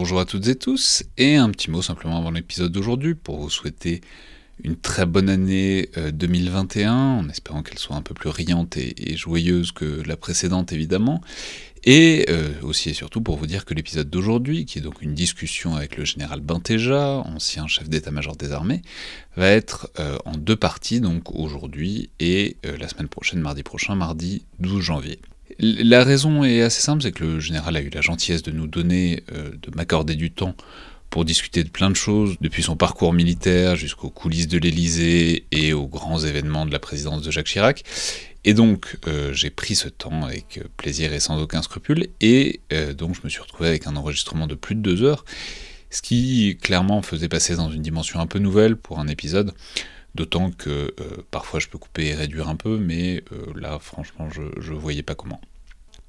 Bonjour à toutes et tous, et un petit mot simplement avant l'épisode d'aujourd'hui pour vous souhaiter une très bonne année 2021, en espérant qu'elle soit un peu plus riante et, joyeuse que la précédente évidemment, et euh, aussi et surtout pour vous dire que l'épisode d'aujourd'hui, qui est donc une discussion avec le général Bintéja, ancien chef d'état-major des armées, va être euh, en deux parties, donc aujourd'hui et euh, la semaine prochaine, mardi prochain, mardi 12 janvier. La raison est assez simple, c'est que le général a eu la gentillesse de nous donner, de m'accorder du temps pour discuter de plein de choses, depuis son parcours militaire jusqu'aux coulisses de l'Élysée et aux grands événements de la présidence de Jacques Chirac. Et donc euh, j'ai pris ce temps avec plaisir et sans aucun scrupule, et euh, donc je me suis retrouvé avec un enregistrement de plus de deux heures, ce qui clairement faisait passer dans une dimension un peu nouvelle pour un épisode, d'autant que euh, parfois je peux couper et réduire un peu, mais là franchement je, je voyais pas comment.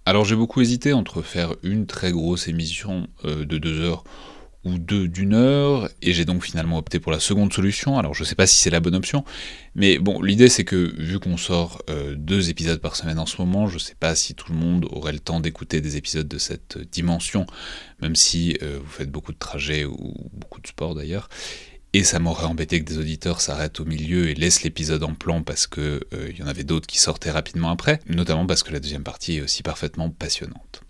Alors j'ai beaucoup hésité entre faire une très grosse émission de deux heures ou deux d'une heure, et j'ai donc finalement opté pour la seconde solution. Alors je sais pas si c'est la bonne option, mais bon, l'idée c'est que vu qu'on sort euh, deux épisodes par semaine en ce moment, je sais pas si tout le monde aurait le temps d'écouter des épisodes de cette dimension, même si euh, vous faites beaucoup de trajets ou beaucoup de sport d'ailleurs. Et ça m'aurait embêté que des auditeurs s'arrêtent au milieu et laissent l'épisode en plan parce que euh, il y en avait d'autres qui sortaient rapidement après, notamment parce que la deuxième partie est aussi parfaitement passionnante.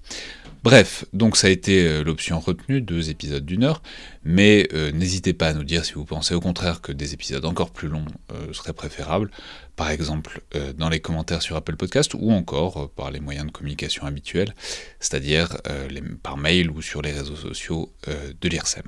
Bref, donc ça a été euh, l'option retenue, deux épisodes d'une heure, mais euh, n'hésitez pas à nous dire si vous pensez au contraire que des épisodes encore plus longs euh, seraient préférables, par exemple dans les commentaires sur Apple Podcast ou encore par les moyens de communication habituels, c'est-à-dire par mail ou sur les réseaux sociaux de l'IRSEM.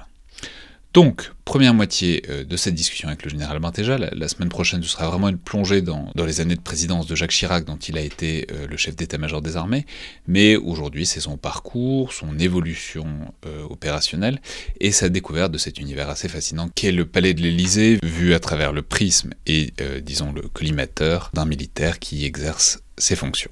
Donc, première moitié euh, de cette discussion avec le général Bintéja. La, semaine prochaine, ce sera vraiment une plongée dans, les années de présidence de Jacques Chirac, dont il a été euh, le chef d'état-major des armées. Mais aujourd'hui, c'est son parcours, son évolution euh, opérationnelle et sa découverte de cet univers assez fascinant qu'est le palais de l'Élysée, vu à travers le prisme et, disons, le collimateur d'un militaire qui exerce ses fonctions.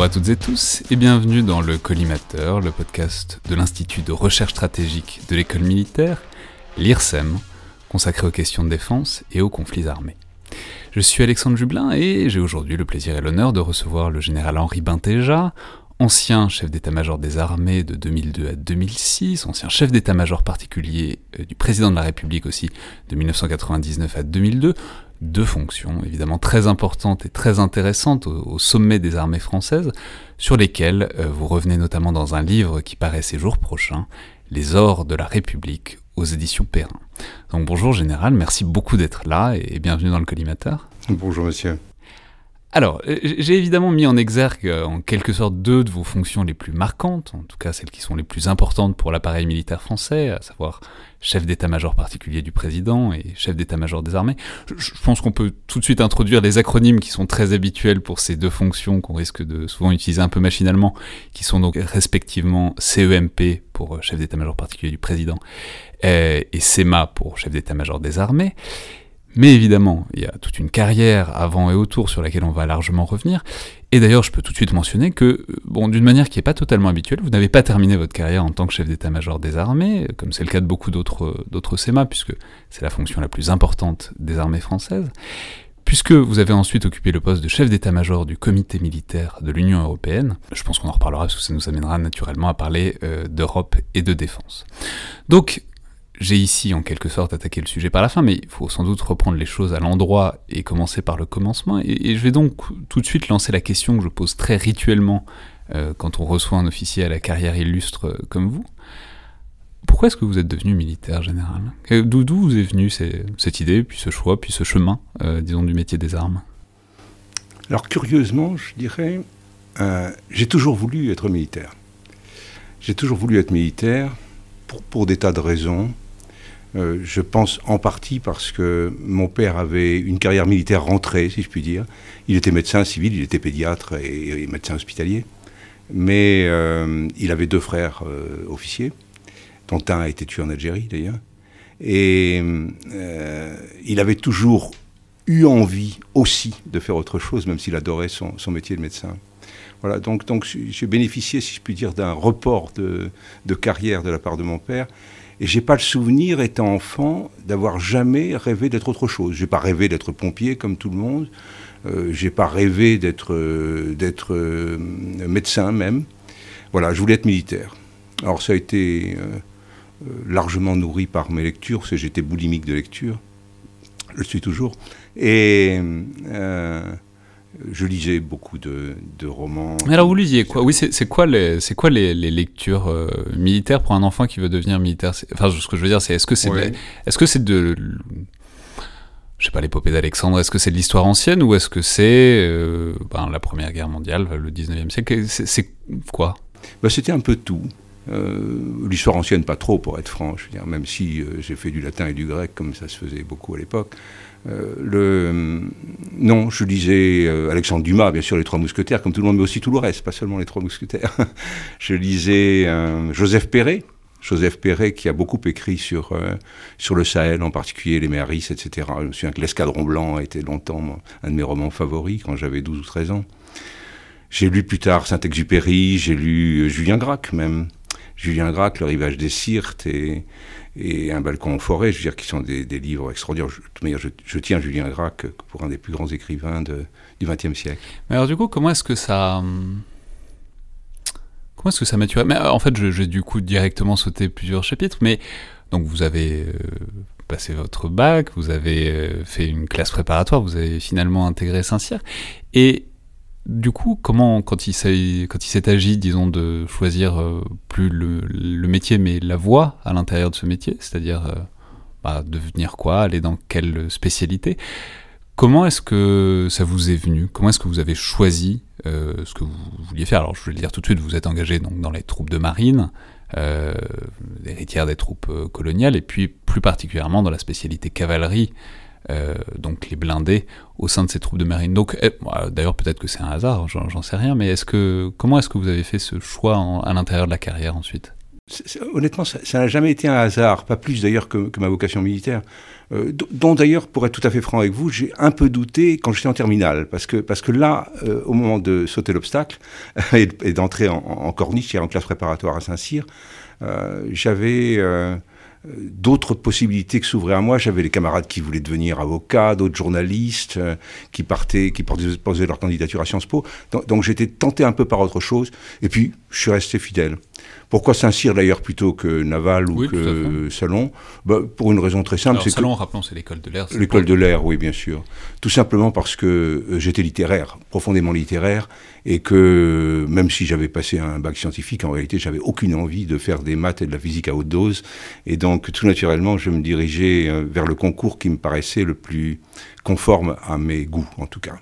Bonjour à toutes et tous et bienvenue dans le Collimateur, le podcast de l'Institut de recherche stratégique de l'école militaire, l'IRSEM, consacré aux questions de défense et aux conflits armés. Je suis Alexandre Jublin et j'ai aujourd'hui le plaisir et l'honneur de recevoir le général Henri Bintéja, ancien chef d'état-major des armées de 2002 à 2006, ancien chef d'état-major particulier euh, du président de la République aussi de 1999 à 2002, deux fonctions évidemment très importantes et très intéressantes au, sommet des armées françaises, sur lesquelles euh, vous revenez notamment dans un livre qui paraît ces jours prochains, Les ors de la République aux éditions Perrin. Donc bonjour Général, merci beaucoup d'être là et bienvenue dans le collimateur. Bonjour monsieur. Alors, euh, j'ai évidemment mis en exergue euh, en quelque sorte deux de vos fonctions les plus marquantes, en tout cas celles qui sont les plus importantes pour l'appareil militaire français, à savoir chef d'état-major particulier du président et chef d'état-major des armées. Je, pense qu'on peut tout de suite introduire les acronymes qui sont très habituels pour ces deux fonctions qu'on risque de souvent utiliser un peu machinalement, qui sont donc respectivement CEMP pour euh, chef d'état-major particulier du président et CEMA pour chef d'état-major des armées. Mais évidemment, il y a toute une carrière avant et autour sur laquelle on va largement revenir. Et d'ailleurs, je peux tout de suite mentionner que, bon, d'une manière qui n'est pas totalement habituelle, vous n'avez pas terminé votre carrière en tant que chef d'état-major des armées, comme c'est le cas de beaucoup d'autres, d'autres SEMA, puisque c'est la fonction la plus importante des armées françaises, puisque vous avez ensuite occupé le poste de chef d'état-major du comité militaire de l'Union européenne. Je pense qu'on en reparlera parce que ça nous amènera naturellement à parler euh, d'Europe et de défense. Donc, j'ai ici en quelque sorte attaqué le sujet par la fin, mais il faut sans doute reprendre les choses à l'endroit et commencer par le commencement. Et, je vais donc tout de suite lancer la question que je pose très rituellement euh, quand on reçoit un officier à la carrière illustre euh, comme vous. Pourquoi est-ce que vous êtes devenu militaire général? D'où vous est venue cette idée, puis ce choix, puis ce chemin, euh, disons, du métier des armes? Alors curieusement, je dirais, j'ai toujours voulu être militaire. J'ai toujours voulu être militaire pour, pour des tas de raisons. Euh, je pense en partie parce que mon père avait une carrière militaire rentrée, si je puis dire. Il était médecin civil, il était pédiatre et, médecin hospitalier. Mais euh, il avait deux frères euh, officiers, dont un a été tué en Algérie d'ailleurs. Et il avait toujours eu envie aussi de faire autre chose, même s'il adorait son, métier de médecin. Voilà, donc, j'ai bénéficié, si je puis dire, d'un report de, carrière de la part de mon père. Et j'ai pas le souvenir, étant enfant, d'avoir jamais rêvé d'être autre chose. J'ai pas rêvé d'être pompier comme tout le monde. Euh, j'ai pas rêvé d'être euh, d'être euh, médecin même. Voilà, je voulais être militaire. Alors ça a été euh, largement nourri par mes lectures, parce que j'étais boulimique de lecture. Je le suis toujours. Et je lisais beaucoup de, romans. Mais alors vous lisiez quoi? Oui, c'est quoi les, quoi les, lectures euh, militaires pour un enfant qui veut devenir militaire? Enfin, ce que je veux dire, c'est est-ce que c'est, est-ce que c'est de, je sais pas, l'épopée d'Alexandre, est-ce que c'est de l'histoire ancienne ou est-ce que c'est euh, ben, la Première Guerre mondiale, le 19e siècle? C'est quoi? Ben, C'était un peu tout. Euh, l'histoire ancienne, pas trop, pour être franc, je veux dire, même si j'ai fait du latin et du grec, comme ça se faisait beaucoup à l'époque. Euh, le, non, je lisais euh, Alexandre Dumas, bien sûr, Les Trois Mousquetaires, comme tout le monde, mais aussi tout le reste, pas seulement Les Trois Mousquetaires. je lisais euh, Joseph Perret, Joseph Perret qui a beaucoup écrit sur, sur le Sahel, en particulier les Méharis, etc. Je me souviens que L'Escadron Blanc a été longtemps un de mes romans favoris quand j'avais 12 ou 13 ans. J'ai lu plus tard Saint-Exupéry, j'ai lu Julien Gracq même. Julien Gracq, Le Rivage des Sirtes et Un balcon en forêt, je veux dire, qui sont des, livres extraordinaires. Je, je, je, tiens Julien Gracq pour un des plus grands écrivains de, du XXe siècle. Mais alors du coup, comment est-ce que ça... Comment est-ce que ça maturait Mais en fait, je, vais du coup directement sauter plusieurs chapitres, mais donc vous avez euh, passé votre bac, vous avez euh, fait une classe préparatoire, vous avez finalement intégré Saint-Cyr, et du coup, comment, quand il s'est agi, disons, de choisir euh, plus le, métier, mais la voie à l'intérieur de ce métier, c'est-à-dire euh, bah, devenir quoi, aller dans quelle spécialité, comment est-ce que ça vous est venu? Comment est-ce que vous avez choisi euh, ce que vous vouliez faire? Alors, je vais le dire tout de suite, vous êtes engagé donc, dans les troupes de marine, héritière des troupes coloniales, et puis plus particulièrement dans la spécialité cavalerie euh, donc les blindés au sein de ces troupes de marine. Donc, eh, d'ailleurs, peut-être que c'est un hasard, j'en sais rien, mais comment est-ce que vous avez fait ce choix à l'intérieur de la carrière ensuite? Honnêtement, ça n'a jamais été un hasard, pas plus d'ailleurs que, ma vocation militaire. Euh, dont d'ailleurs, pour être tout à fait franc avec vous, j'ai un peu douté quand j'étais en terminale, parce que, parce que là, euh, au moment de sauter l'obstacle et, d'entrer en, corniche, en classe préparatoire à Saint-Cyr, j'avais d'autres possibilités que s'ouvraient à moi. J'avais des camarades qui voulaient devenir avocats, d'autres journalistes euh, qui partaient, qui posaient leur candidature à Sciences Po. donc j'étais tenté un peu par autre chose. Et puis, je suis resté fidèle. Pourquoi Saint-Cyr d'ailleurs plutôt que Naval ou que Salon? Bah, Pour une raison très simple. c'est Salon, rappelons, c'est l'école de l'air. L'école de l'air, oui, bien sûr. Tout simplement parce que euh, j'étais littéraire, profondément littéraire, et que même si j'avais passé un bac scientifique, en réalité, j'avais aucune envie de faire des maths et de la physique à haute dose. Et donc, tout naturellement, je me dirigeais euh, vers le concours qui me paraissait le plus conforme à mes goûts, en tout cas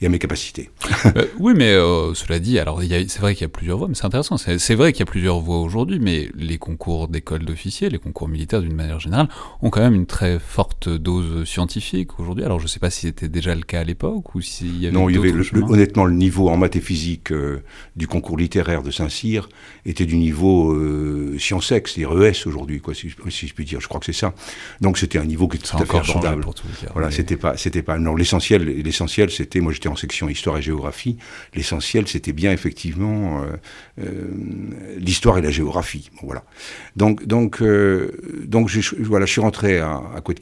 et à mes capacités. Euh, oui, mais euh, cela dit, alors c'est vrai qu'il y a plusieurs voies, mais c'est intéressant. C'est vrai qu'il y a plusieurs voies aujourd'hui, mais les concours d'école d'officiers, les concours militaires d'une manière générale, ont quand même une très forte dose scientifique aujourd'hui. Alors je ne sais pas si c'était déjà le cas à l'époque ou s'il y avait. Non, il y avait honnêtement le niveau en maths et physique euh, du concours littéraire de Saint-Cyr était du niveau sciences c'est-à-dire ES aujourd'hui, quoi, si, si, je puis dire. Je crois que c'est ça. Donc c'était un niveau qui était tout à fait abordable. Pour tout voilà, c'était pas, c'était pas. Non, l'essentiel, l'essentiel, c'était, moi en section histoire et géographie. L'essentiel, c'était bien effectivement euh, euh, l'histoire et la géographie. Voilà. Donc, donc, euh, donc, je, voilà, je suis rentré à, à Côte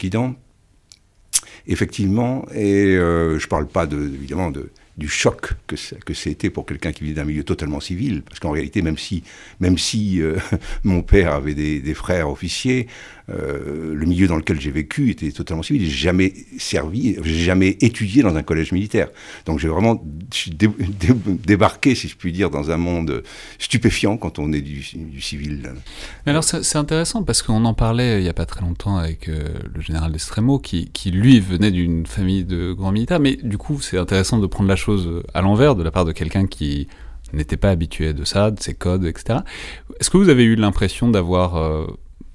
effectivement, et je parle pas de, évidemment de du choc que, que c'était pour quelqu'un qui vit d'un milieu totalement civil. Parce qu'en réalité, même si, même si mon père avait des frères officiers, euh, le milieu dans lequel j'ai vécu était totalement civil. J'ai jamais servi, j'ai jamais étudié dans un collège militaire. Donc j'ai vraiment débarqué, si je puis dire, dans un monde stupéfiant quand on est du, civil. Mais alors c'est intéressant parce qu'on en parlait il n'y a pas très longtemps avec euh, le général d'Estremo qui, lui venait d'une famille de grands militaires. Mais du coup, c'est intéressant de prendre la chose à l'envers de la part de quelqu'un qui n'était pas habitué de ça, de ces codes, etc. Est-ce que vous avez eu l'impression d'avoir, euh,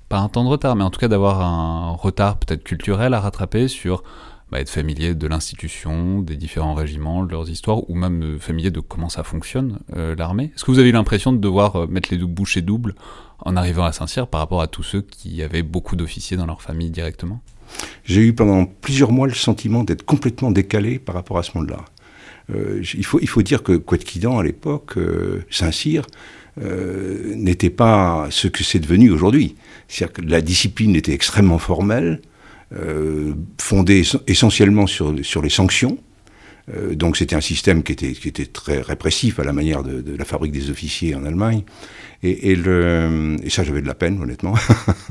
pas un temps de retard, mais en tout cas d'avoir un retard peut-être culturel à rattraper sur bah, être familier de l'institution, des différents régiments, de leurs histoires, ou même familier de comment ça fonctionne, euh, l'armée Est-ce que vous avez eu l'impression de devoir euh, mettre les bouchées doubles en arrivant à Saint-Cyr par rapport à tous ceux qui avaient beaucoup d'officiers dans leur famille directement? J'ai eu pendant plusieurs mois le sentiment d'être complètement décalé par rapport à ce monde-là. Euh, il, faut, il faut dire que Quetquidan, à l'époque, Saint-Cyr, euh, n'était pas ce que c'est devenu aujourd'hui. C'est-à-dire que la discipline était extrêmement formelle, fondée essentiellement sur, les sanctions, euh, donc c'était un système qui était, qui était très répressif à la manière de, la fabrique des officiers en Allemagne. Et, ça, j'avais de la peine, honnêtement.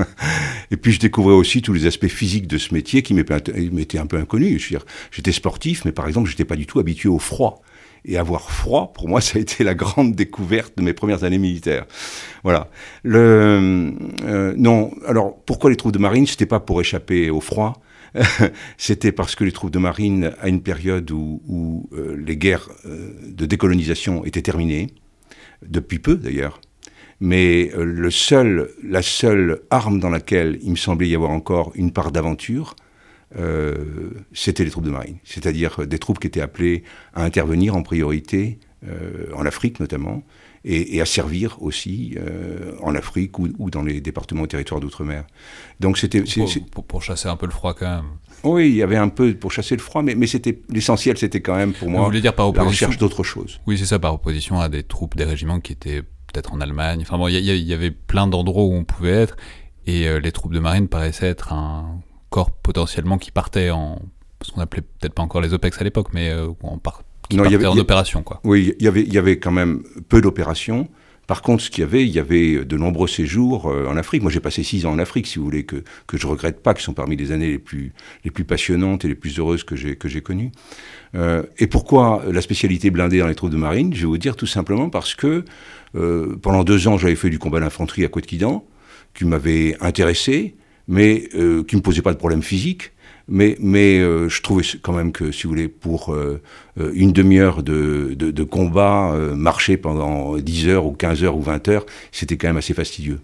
et puis je découvrais aussi tous les aspects physiques de ce métier qui m'étaient un peu inconnus. J'étais sportif, mais par exemple, je n'étais pas du tout habitué au froid. Et avoir froid, pour moi, ça a été la grande découverte de mes premières années militaires. Voilà. Euh, non, alors pourquoi les troupes de marine? C'était pas pour échapper au froid, c'était parce que les troupes de marine, à une période où, euh, les guerres euh, de décolonisation étaient terminées, depuis peu d'ailleurs, mais le seul, la seule arme dans laquelle il me semblait y avoir encore une part d'aventure, c'était les troupes de marine, c'est-à-dire des troupes qui étaient appelées à intervenir en priorité, en Afrique notamment, et, à servir aussi euh, en Afrique ou, dans les départements et territoires d'outre-mer. Donc c'était pour, chasser un peu le froid quand même. Oui, il y avait un peu pour chasser le froid, mais, mais c'était l'essentiel, c'était quand même pour moi Vous dire par opposition, la recherche d'autre chose. Oui, c'est ça, par opposition à des troupes, des régiments qui étaient peut-être en Allemagne. Enfin bon, il y, avait plein d'endroits où on pouvait être, et euh, les troupes de marine paraissaient être un corps potentiellement qui partait en ce qu'on appelait peut-être pas encore les OPEX à l'époque, mais euh, en part, qui non, y avait, en opération. Quoi. Oui, y il y avait quand même peu d'opérations. Par contre, ce qu'il y avait, il y avait de nombreux séjours euh, en Afrique. Moi, j'ai passé six ans en Afrique, si vous voulez, que, que je regrette pas, qui sont parmi les années les plus, les plus passionnantes et les plus heureuses que j'ai, que j'ai connues. Euh, et pourquoi la spécialité blindée dans les troupes de marine? Je vais vous dire tout simplement parce que euh, pendant deux ans, j'avais fait du combat d'infanterie à Côte-Quidan, qui m'avait intéressé, mais euh, qui ne me posait pas de problème physique. Mais, mais euh, je trouvais quand même que, si vous voulez, pour euh, euh, une demi-heure de, de, de, combat, marcher pendant 10 heures ou 15 heures ou 20 heures, c'était quand même assez fastidieux.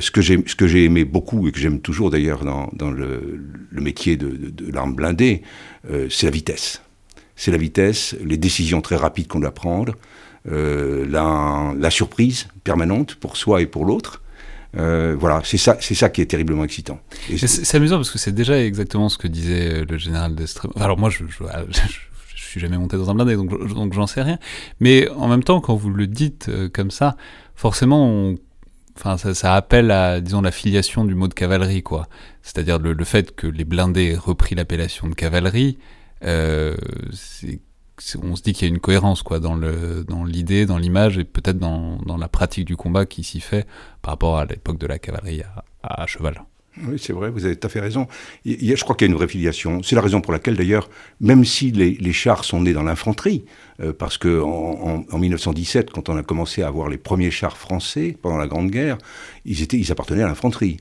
ce que j'ai aimé beaucoup et que j'aime toujours d'ailleurs dans, dans le, le, métier de, de l'arme blindée, c'est la vitesse. C'est la vitesse, les décisions très rapides qu'on doit prendre, la, la surprise permanente pour soi et pour l'autre. Euh, voilà, c'est ça, c'est ça qui est terriblement excitant. C'est amusant parce que c'est déjà exactement ce que disait euh, le général d'Estremont. alors moi, je, je, je, suis jamais monté dans un blindé, donc, donc j'en sais rien. Mais en même temps, quand vous le dites euh, comme ça, forcément, enfin, ça, appelle à, disons, la filiation du mot de cavalerie, quoi. C'est-à-dire le, le, fait que les blindés aient repris l'appellation de cavalerie, c'est on se dit qu'il y a une cohérence quoi dans le dans l'idée, dans l'image et peut-être dans, dans, la pratique du combat qui s'y fait par rapport à l'époque de la cavalerie à, cheval. Oui, c'est vrai, vous avez tout à fait raison. Je crois qu'il y a une vraie filiation. C'est la raison pour laquelle, d'ailleurs, même si les, les, chars sont nés dans l'infanterie, euh, parce que en, 1917, quand on a commencé à avoir les premiers chars français pendant la Grande Guerre, ils, étaient, ils appartenaient à l'infanterie.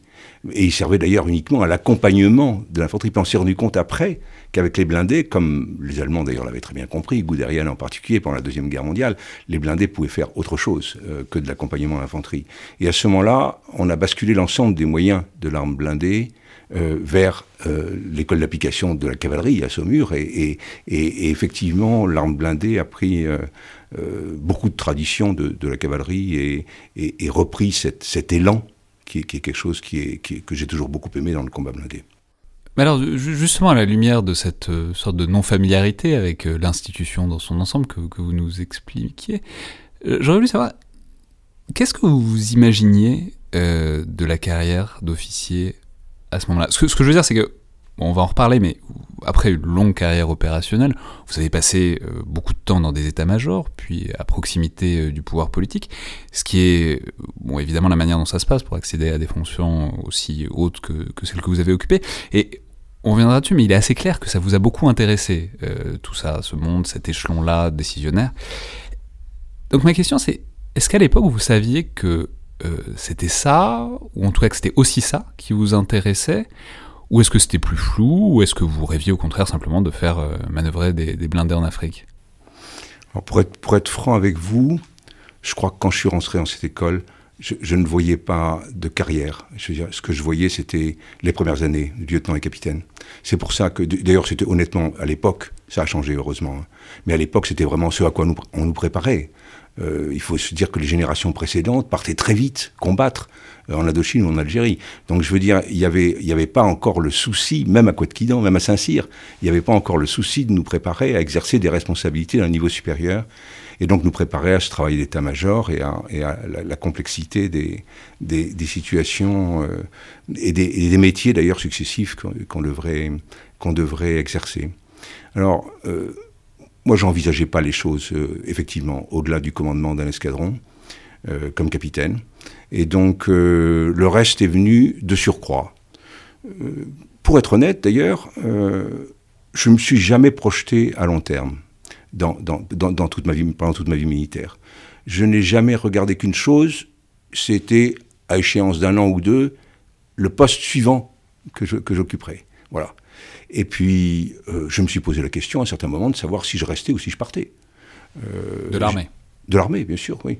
Et ils servaient d'ailleurs uniquement à l'accompagnement de l'infanterie. Puis on s'est rendu compte après qu'avec les blindés, comme les Allemands d'ailleurs l'avaient très bien compris, Guderian en particulier pendant la Deuxième Guerre mondiale, les blindés pouvaient faire autre chose euh, que de l'accompagnement à l'infanterie. Et à ce moment-là, on a basculé l'ensemble des moyens de l'arme blindée euh, vers euh, l'école d'application de la cavalerie à Saumur. Et, effectivement, l'arme blindée a pris beaucoup de traditions de, la cavalerie et, repris cet, élan qui est, quelque chose que j'ai toujours beaucoup aimé dans le combat blindé. Mais alors, justement, à la lumière de cette euh, sorte de non-familiarité avec euh, l'institution dans son ensemble que, que vous nous expliquiez, euh, j'aurais voulu savoir, qu'est-ce que vous imaginiez de la carrière d'officier à ce moment-là? Ce que, ce que, je veux dire, c'est que, on va en reparler, mais après une longue carrière opérationnelle, vous avez passé beaucoup de temps dans des états-majors, puis à proximité du pouvoir politique, ce qui est, bon, évidemment, la manière dont ça se passe pour accéder à des fonctions aussi hautes que, que celles que vous avez occupées. Et on reviendra dessus, mais il est assez clair que ça vous a beaucoup intéressé, euh, tout ça, ce monde, cet échelon-là décisionnaire. Donc ma question c'est, est-ce qu'à l'époque vous saviez que euh, c'était ça, ou en tout cas que c'était aussi ça qui vous intéressait, ou est-ce que c'était plus flou, ou est-ce que vous rêviez au contraire simplement de faire euh, manœuvrer des, blindés en Afrique? Pour, être, pour être franc avec vous, je crois que quand je suis rentré dans cette école, je, ne voyais pas de carrière. Je veux dire, ce que je voyais, c'était les premières années, lieutenant et capitaine. C'est pour ça que, d'ailleurs, c'était honnêtement, à l'époque, ça a changé heureusement, hein. mais à l'époque, c'était vraiment ce à quoi nous, on nous préparait. Euh, il faut se dire que les générations précédentes partaient très vite combattre euh, en Indochine ou en Algérie. Donc je veux dire, il n'y avait, y avait pas encore le souci, même à Kouetkidan, même à Saint-Cyr, il n'y avait pas encore le souci de nous préparer à exercer des responsabilités d'un niveau supérieur et donc nous préparer à ce travail d'état-major et à, la, complexité des, situations euh, et, des, métiers d'ailleurs successifs qu'on devrait, qu'on devrait exercer. Alors, moi, j'envisageais pas les choses, euh, effectivement, au-delà du commandement d'un escadron, euh, comme capitaine. Et donc, euh, le reste est venu de surcroît. pour être honnête, d'ailleurs, je ne me suis jamais projeté à long terme dans, dans, toute ma vie, pendant toute ma vie militaire. Je n'ai jamais regardé qu'une chose, c'était, à échéance d'un an ou deux, le poste suivant que j'occuperais. Voilà. Et puis, euh, je me suis posé la question à un certain moment de savoir si je restais ou si je partais. Euh, de l'armée De l'armée, bien sûr, oui.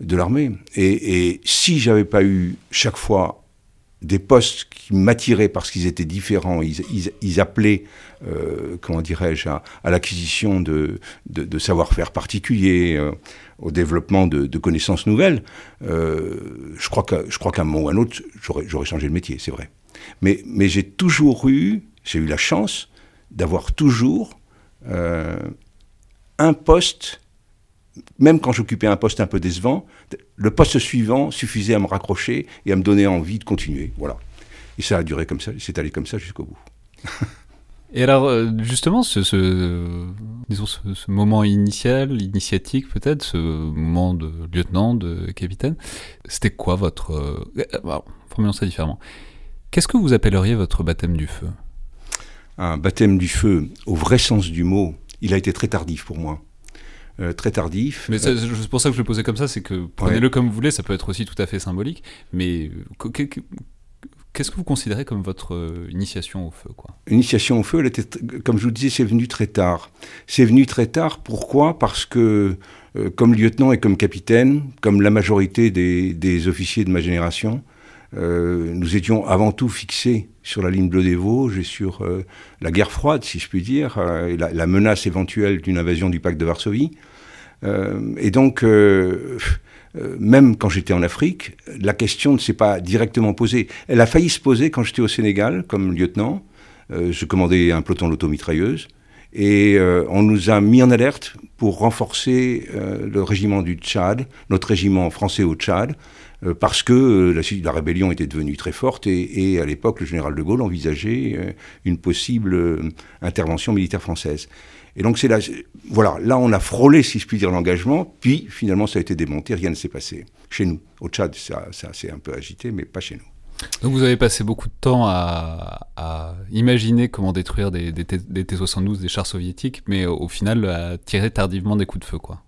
De l'armée. Et, et si j'avais pas eu chaque fois des postes qui m'attiraient parce qu'ils étaient différents, ils, appelaient, euh, comment dirais-je, à, l'acquisition de, de, savoir-faire particuliers, au développement de, connaissances nouvelles, je crois qu'à un moment ou à un autre, j'aurais changé de métier, c'est vrai. Mais, mais j'ai toujours eu j'ai eu la chance d'avoir toujours euh, un poste, même quand j'occupais un poste un peu décevant, le poste suivant suffisait à me raccrocher et à me donner envie de continuer. Voilà. Et ça a duré comme ça, c'est allé comme ça jusqu'au bout. et alors, euh, justement, ce, disons, ce, moment initial, initiatique peut-être, ce moment de lieutenant, de capitaine, c'était quoi votre... Euh, formulons ça différemment. Qu'est-ce que vous appelleriez votre baptême du feu? Un baptême du feu au vrai sens du mot, il a été très tardif pour moi. Euh, très tardif. Mais c'est pour ça que je le posais comme ça, c'est que prenez-le comme vous voulez, ça peut être aussi tout à fait symbolique, mais qu'est-ce que vous considérez comme votre euh, initiation au feu quoi? Initiation au feu, elle était, comme je vous disais, c'est venu très tard. C'est venu très tard, pourquoi? Parce que euh, comme lieutenant et comme capitaine, comme la majorité des officiers de ma génération, euh, nous étions avant tout fixés sur la ligne bleue des Vosges et sur euh, la guerre froide, si je puis dire, euh, et la, menace éventuelle d'une invasion du pacte de Varsovie. Et donc, même quand j'étais en Afrique, la question ne s'est pas directement posée. Elle a failli se poser quand j'étais au Sénégal comme lieutenant. je commandais un peloton d'automitrailleuse. Et on nous a mis en alerte pour renforcer le régiment du Tchad, notre régiment français au Tchad, euh, parce que euh, la, rébellion était devenue très forte et, à l'époque, le général de Gaulle envisageait euh, une possible intervention militaire française. Et donc, c'est là, voilà, là, on a frôlé, si je puis dire, l'engagement, puis finalement, ça a été démonté, rien ne s'est passé. Chez nous. Au Tchad, ça, ça s'est un peu agité, mais pas chez nous. Donc vous avez passé beaucoup de temps à, imaginer comment détruire des, des, des T-72, des chars soviétiques, mais au final à tirer tardivement des coups de feu, quoi.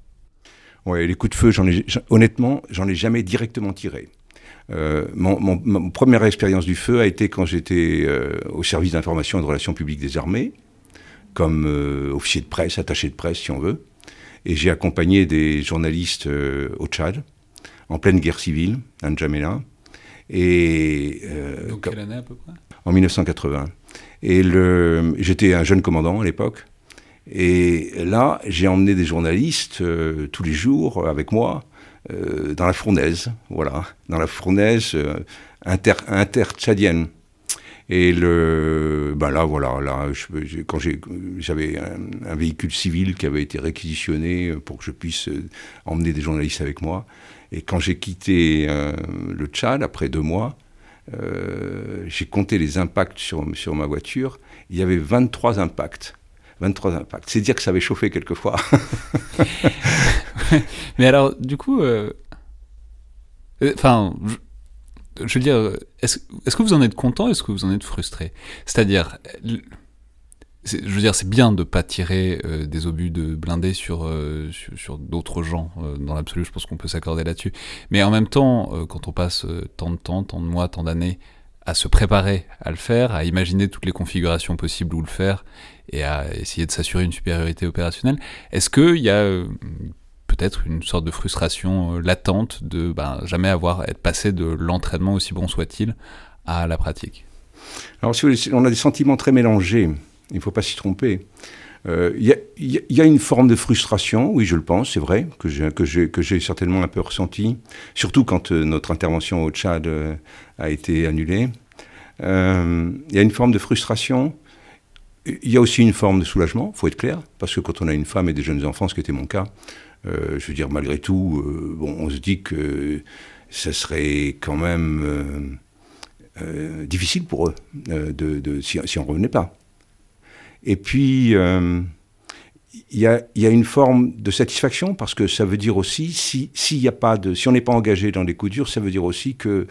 Ouais, les coups de feu, j'en ai, honnêtement, j'en ai jamais directement tiré. Euh, mon, première expérience du feu a été quand j'étais euh, au service d'information et de relations publiques des armées, comme euh, officier de presse, attaché de presse si on veut. Et j'ai accompagné des journalistes au Tchad, en pleine guerre civile, à N'Djamena. Et, Donc quelle année à peu près? En 1980. Et j'étais un jeune commandant à l'époque. Et là, j'ai emmené des journalistes euh, tous les jours avec moi euh, dans la fournaise, voilà, dans la fournaise euh. Et ben là, voilà, là, quand j'avais un, véhicule civil qui avait été réquisitionné pour que je puisse emmener des journalistes avec moi. Et quand j'ai quitté le Tchad, après deux mois, j'ai compté les impacts sur ma voiture. Il y avait 23 impacts. 23 impacts. C'est dire que ça avait chauffé quelquefois. Mais alors, du coup, euh, euh, enfin, je, veux dire, est-ce est que vous en êtes content Est-ce que vous en êtes frustré? C'est-à-dire, je veux dire, c'est bien de pas tirer euh, des obus de blindés sur, sur d'autres gens. dans l'absolu, je pense qu'on peut s'accorder là-dessus. Mais en même temps, quand on passe tant de temps, tant de mois, tant d'années à se préparer à le faire, à imaginer toutes les configurations possibles où le faire et à essayer de s'assurer une supériorité opérationnelle. Est-ce qu'il y a euh, peut peut-être une sorte de frustration latente de ben, jamais avoir être passé de l'entraînement aussi bon soit-il à la pratique? Alors si on a des sentiments très mélangés, il ne faut pas s'y tromper. Il y, a une forme de frustration, oui, je le pense, c'est vrai, que j'ai certainement un peu ressenti, surtout quand notre intervention au Tchad a été annulée. Il y a une forme de frustration il y a aussi une forme de soulagement, faut être clair, parce que quand on a une femme et des jeunes enfants, ce qui était mon cas, euh, je veux dire, malgré tout, euh, on se dit que ça serait quand même euh, difficile pour eux de, si, on ne revenait pas. Et puis, il y a, une forme de satisfaction, parce que ça veut dire aussi, si, on n'est pas engagé dans des coups durs, ça veut dire aussi que,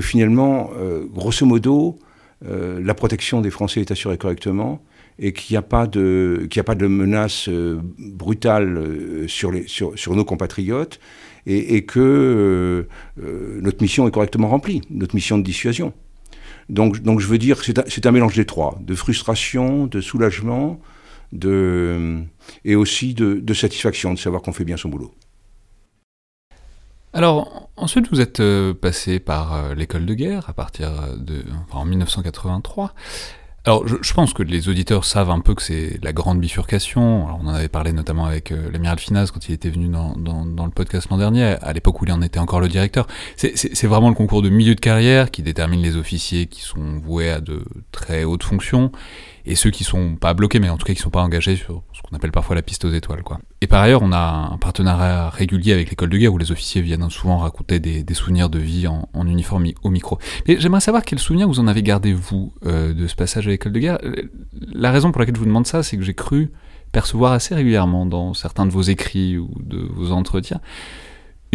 finalement, grosso modo, euh, la protection des Français est assurée correctement et qu'il n'y a pas de, a menace euh, brutale euh, sur, nos compatriotes et, que notre mission est correctement remplie, notre mission de dissuasion. Donc, donc je veux dire, c'est un, mélange des trois, de frustration, de soulagement, de, et aussi de, de satisfaction de savoir qu'on fait bien son boulot. Alors, ensuite, vous êtes euh, passé par euh, l'école de guerre à partir de. Enfin, en 1983. Alors, je, pense que les auditeurs savent un peu que c'est la grande bifurcation. on en avait parlé notamment avec euh, l'amiral Finaz quand il était venu dans, le podcast l'an dernier, à l'époque où il en était encore le directeur. C'est vraiment le concours de milieu de carrière qui détermine les officiers qui sont voués à de très hautes fonctions et ceux qui sont pas bloqués, mais en tout cas qui sont pas engagés sur qu'on appelle parfois la piste aux étoiles. Quoi. Et par ailleurs, on a un partenariat régulier avec l'école de guerre où les officiers viennent souvent raconter des, souvenirs de vie en, uniforme au micro. Mais j'aimerais savoir quel souvenir vous en avez gardé, vous, euh, de ce passage à l'école de guerre. La raison pour laquelle je vous demande ça, c'est que j'ai cru percevoir assez régulièrement dans certains de vos écrits ou de vos entretiens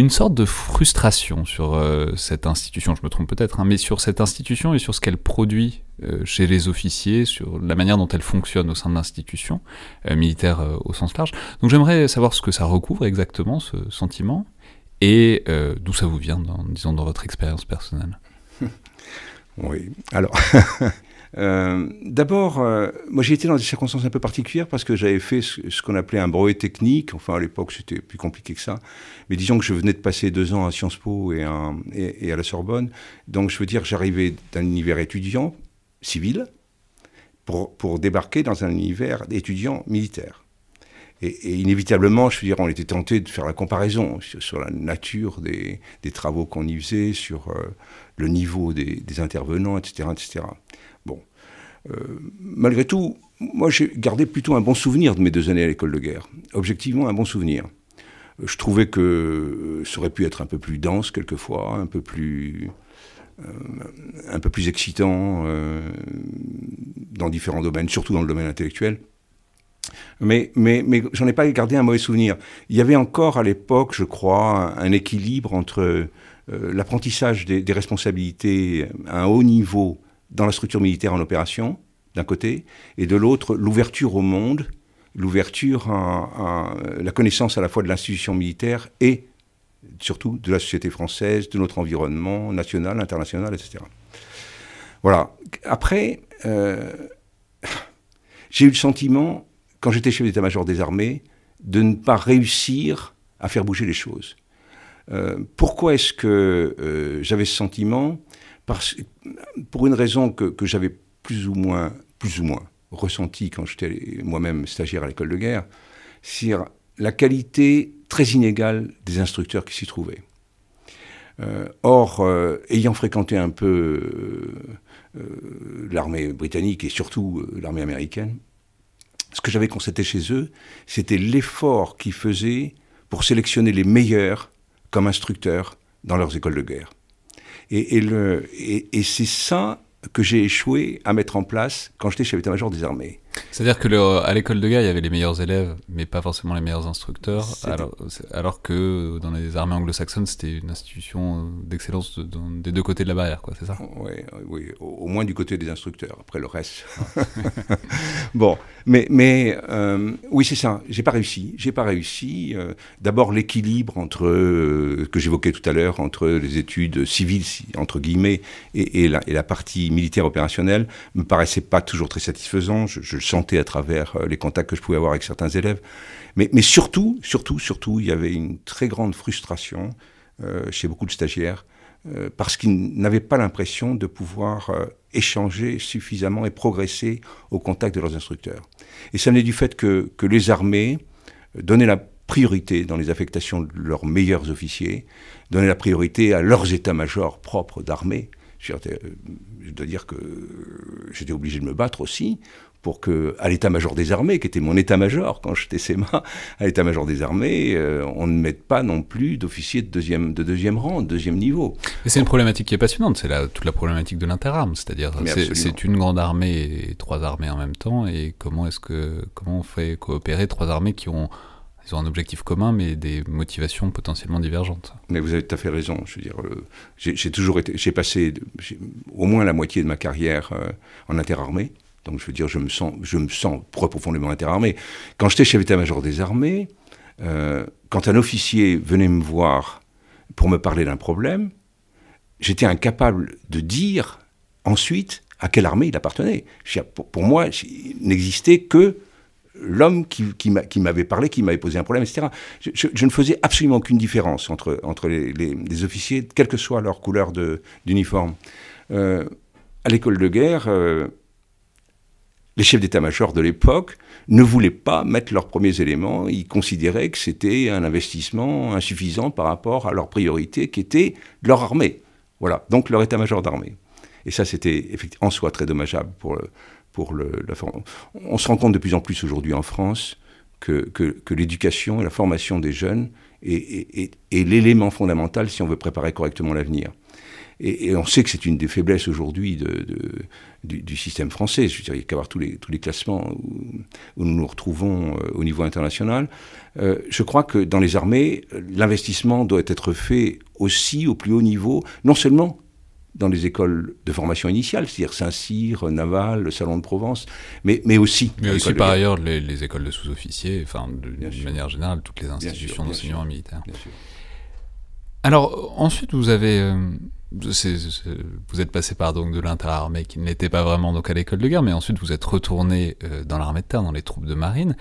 une sorte de frustration sur euh, cette institution, je me trompe peut-être, hein, mais sur cette institution et sur ce qu'elle produit euh, chez les officiers, sur la manière dont elle fonctionne au sein de l'institution, euh, militaire au sens large. Donc j'aimerais savoir ce que ça recouvre exactement, ce sentiment, et d'où ça vous vient, disons, dans votre expérience personnelle? Oui, alors Euh, d'abord, euh, moi j'ai été dans des circonstances un peu particulières parce que j'avais fait ce, qu'on appelait un brevet technique. Enfin, à l'époque, c'était plus compliqué que ça. Mais disons que je venais de passer deux ans à Sciences Po et, à la Sorbonne. Donc, je veux dire, j'arrivais d'un univers étudiant, civil, pour, débarquer dans un univers d'étudiants militaires. Et, inévitablement, je veux dire, on était tenté de faire la comparaison sur, la nature des, des travaux qu'on y faisait, sur euh, le niveau des, des, intervenants, etc., etc. Euh, malgré tout, moi j'ai gardé plutôt un bon souvenir de mes deux années à l'école de guerre. Objectivement, un bon souvenir. Euh, je trouvais que euh, ça aurait pu être un peu plus dense quelquefois, un peu plus, un peu plus excitant dans différents domaines, surtout dans le domaine intellectuel. Mais, mais, mais j'en ai pas gardé un mauvais souvenir. Il y avait encore à l'époque, je crois, un équilibre entre l'apprentissage des, des, responsabilités à un haut niveau dans la structure militaire en opération, d'un côté, et de l'autre, l'ouverture au monde, l'ouverture à, la connaissance à la fois de l'institution militaire et surtout de la société française, de notre environnement national, international, etc. Voilà. Après, euh, j'ai eu le sentiment, quand j'étais chef d'état-major des armées, de ne pas réussir à faire bouger les choses. Euh, pourquoi est-ce que euh, j'avais ce sentiment? Pour une raison que, j'avais plus ou moins, plus ou moins ressenti quand j'étais moi-même stagiaire à l'école de guerre, c'est la qualité très inégale des instructeurs qui s'y trouvaient. Euh, or, euh, ayant fréquenté un peu euh, l'armée britannique et surtout l'armée américaine, ce que j'avais constaté chez eux, c'était l'effort qu'ils faisaient pour sélectionner les meilleurs comme instructeurs dans leurs écoles de guerre. Et, c'est ça que j'ai échoué à mettre en place quand j'étais chef d'état-major des armées. C'est-à-dire que à l'école de guerre, il y avait les meilleurs élèves, mais pas forcément les meilleurs instructeurs, alors, alors, que dans les armées anglo-saxonnes, c'était une institution d'excellence des deux côtés de la barrière, quoi, c'est ça? Oui, oui, au, moins du côté des instructeurs, après le reste. bon, mais, mais euh, oui, c'est ça, j'ai pas réussi, j'ai pas réussi. Euh, d'abord, l'équilibre entre, euh, que j'évoquais tout à l'heure, entre les études civiles, entre guillemets, et, et, la, et, la, partie militaire opérationnelle, me paraissait pas toujours très satisfaisant. Je, je sentais à travers les contacts que je pouvais avoir avec certains élèves. Mais, surtout, surtout, surtout, il y avait une très grande frustration chez beaucoup de stagiaires parce qu'ils n'avaient pas l'impression de pouvoir échanger suffisamment et progresser au contact de leurs instructeurs. Et ça venait du fait que, que les armées donnaient la priorité dans les affectations de leurs meilleurs officiers, donnaient la priorité à leurs états-majors propres d'armée. Je dois dire que j'étais obligé de me battre aussi pour que, à l'état-major des armées, qui était mon état-major quand j'étais SEMA, à l'état-major des armées, euh, on ne mette pas non plus d'officiers de deuxième, de deuxième rang, de deuxième niveau. Et c'est une problématique qui est passionnante, c'est toute la problématique de l'interarme, c'est-à-dire c'est une grande armée et trois armées en même temps, et comment est-ce que comment on fait coopérer trois armées qui ont ils ont un objectif commun, mais des motivations potentiellement divergentes. Mais vous avez tout à fait raison. Je veux dire, euh, j'ai toujours été, j'ai passé au moins la moitié de ma carrière euh, en interarmée. Donc je veux dire, je me sens, je profondément interarmé. Quand j'étais chef d'état-major des armées, euh, quand un officier venait me voir pour me parler d'un problème, j'étais incapable de dire ensuite à quelle armée il appartenait. Pour, moi, il n'existait que l'homme qui, qui m'avait parlé, qui m'avait posé un problème, etc. Je, ne faisais absolument aucune différence entre, entre les, officiers, quelle que soit leur couleur d'uniforme. Euh, à l'école de guerre, euh, les chefs d'état-major de l'époque ne voulaient pas mettre leurs premiers éléments. Ils considéraient que c'était un investissement insuffisant par rapport à leur priorité qui était leur armée. Voilà, donc leur état-major d'armée. Et ça, c'était en soi très dommageable pour, pour la On se rend compte de plus en plus aujourd'hui en France que, que, l'éducation et la formation des jeunes est l'élément fondamental si on veut préparer correctement l'avenir. Et, on sait que c'est une des faiblesses aujourd'hui de, du, système français. Je veux dire, il n'y a qu'à voir tous les, tous les classements où, nous nous retrouvons euh, au niveau international. Euh, je crois que dans les armées, l'investissement doit être fait aussi au plus haut niveau, non seulement dans les écoles de formation initiale, c'est-à-dire Saint-Cyr, Naval, le Salon de Provence, mais, mais aussi... Mais aussi par ailleurs les, écoles de sous-officiers, enfin d'une manière générale, toutes les institutions d'enseignement militaire. Alors ensuite, vous avez... Euh, vous êtes passé par donc de l'interarmée qui n'était pas vraiment donc à l'école de guerre, mais ensuite vous êtes retourné euh, dans l'armée de terre, dans les troupes de marine.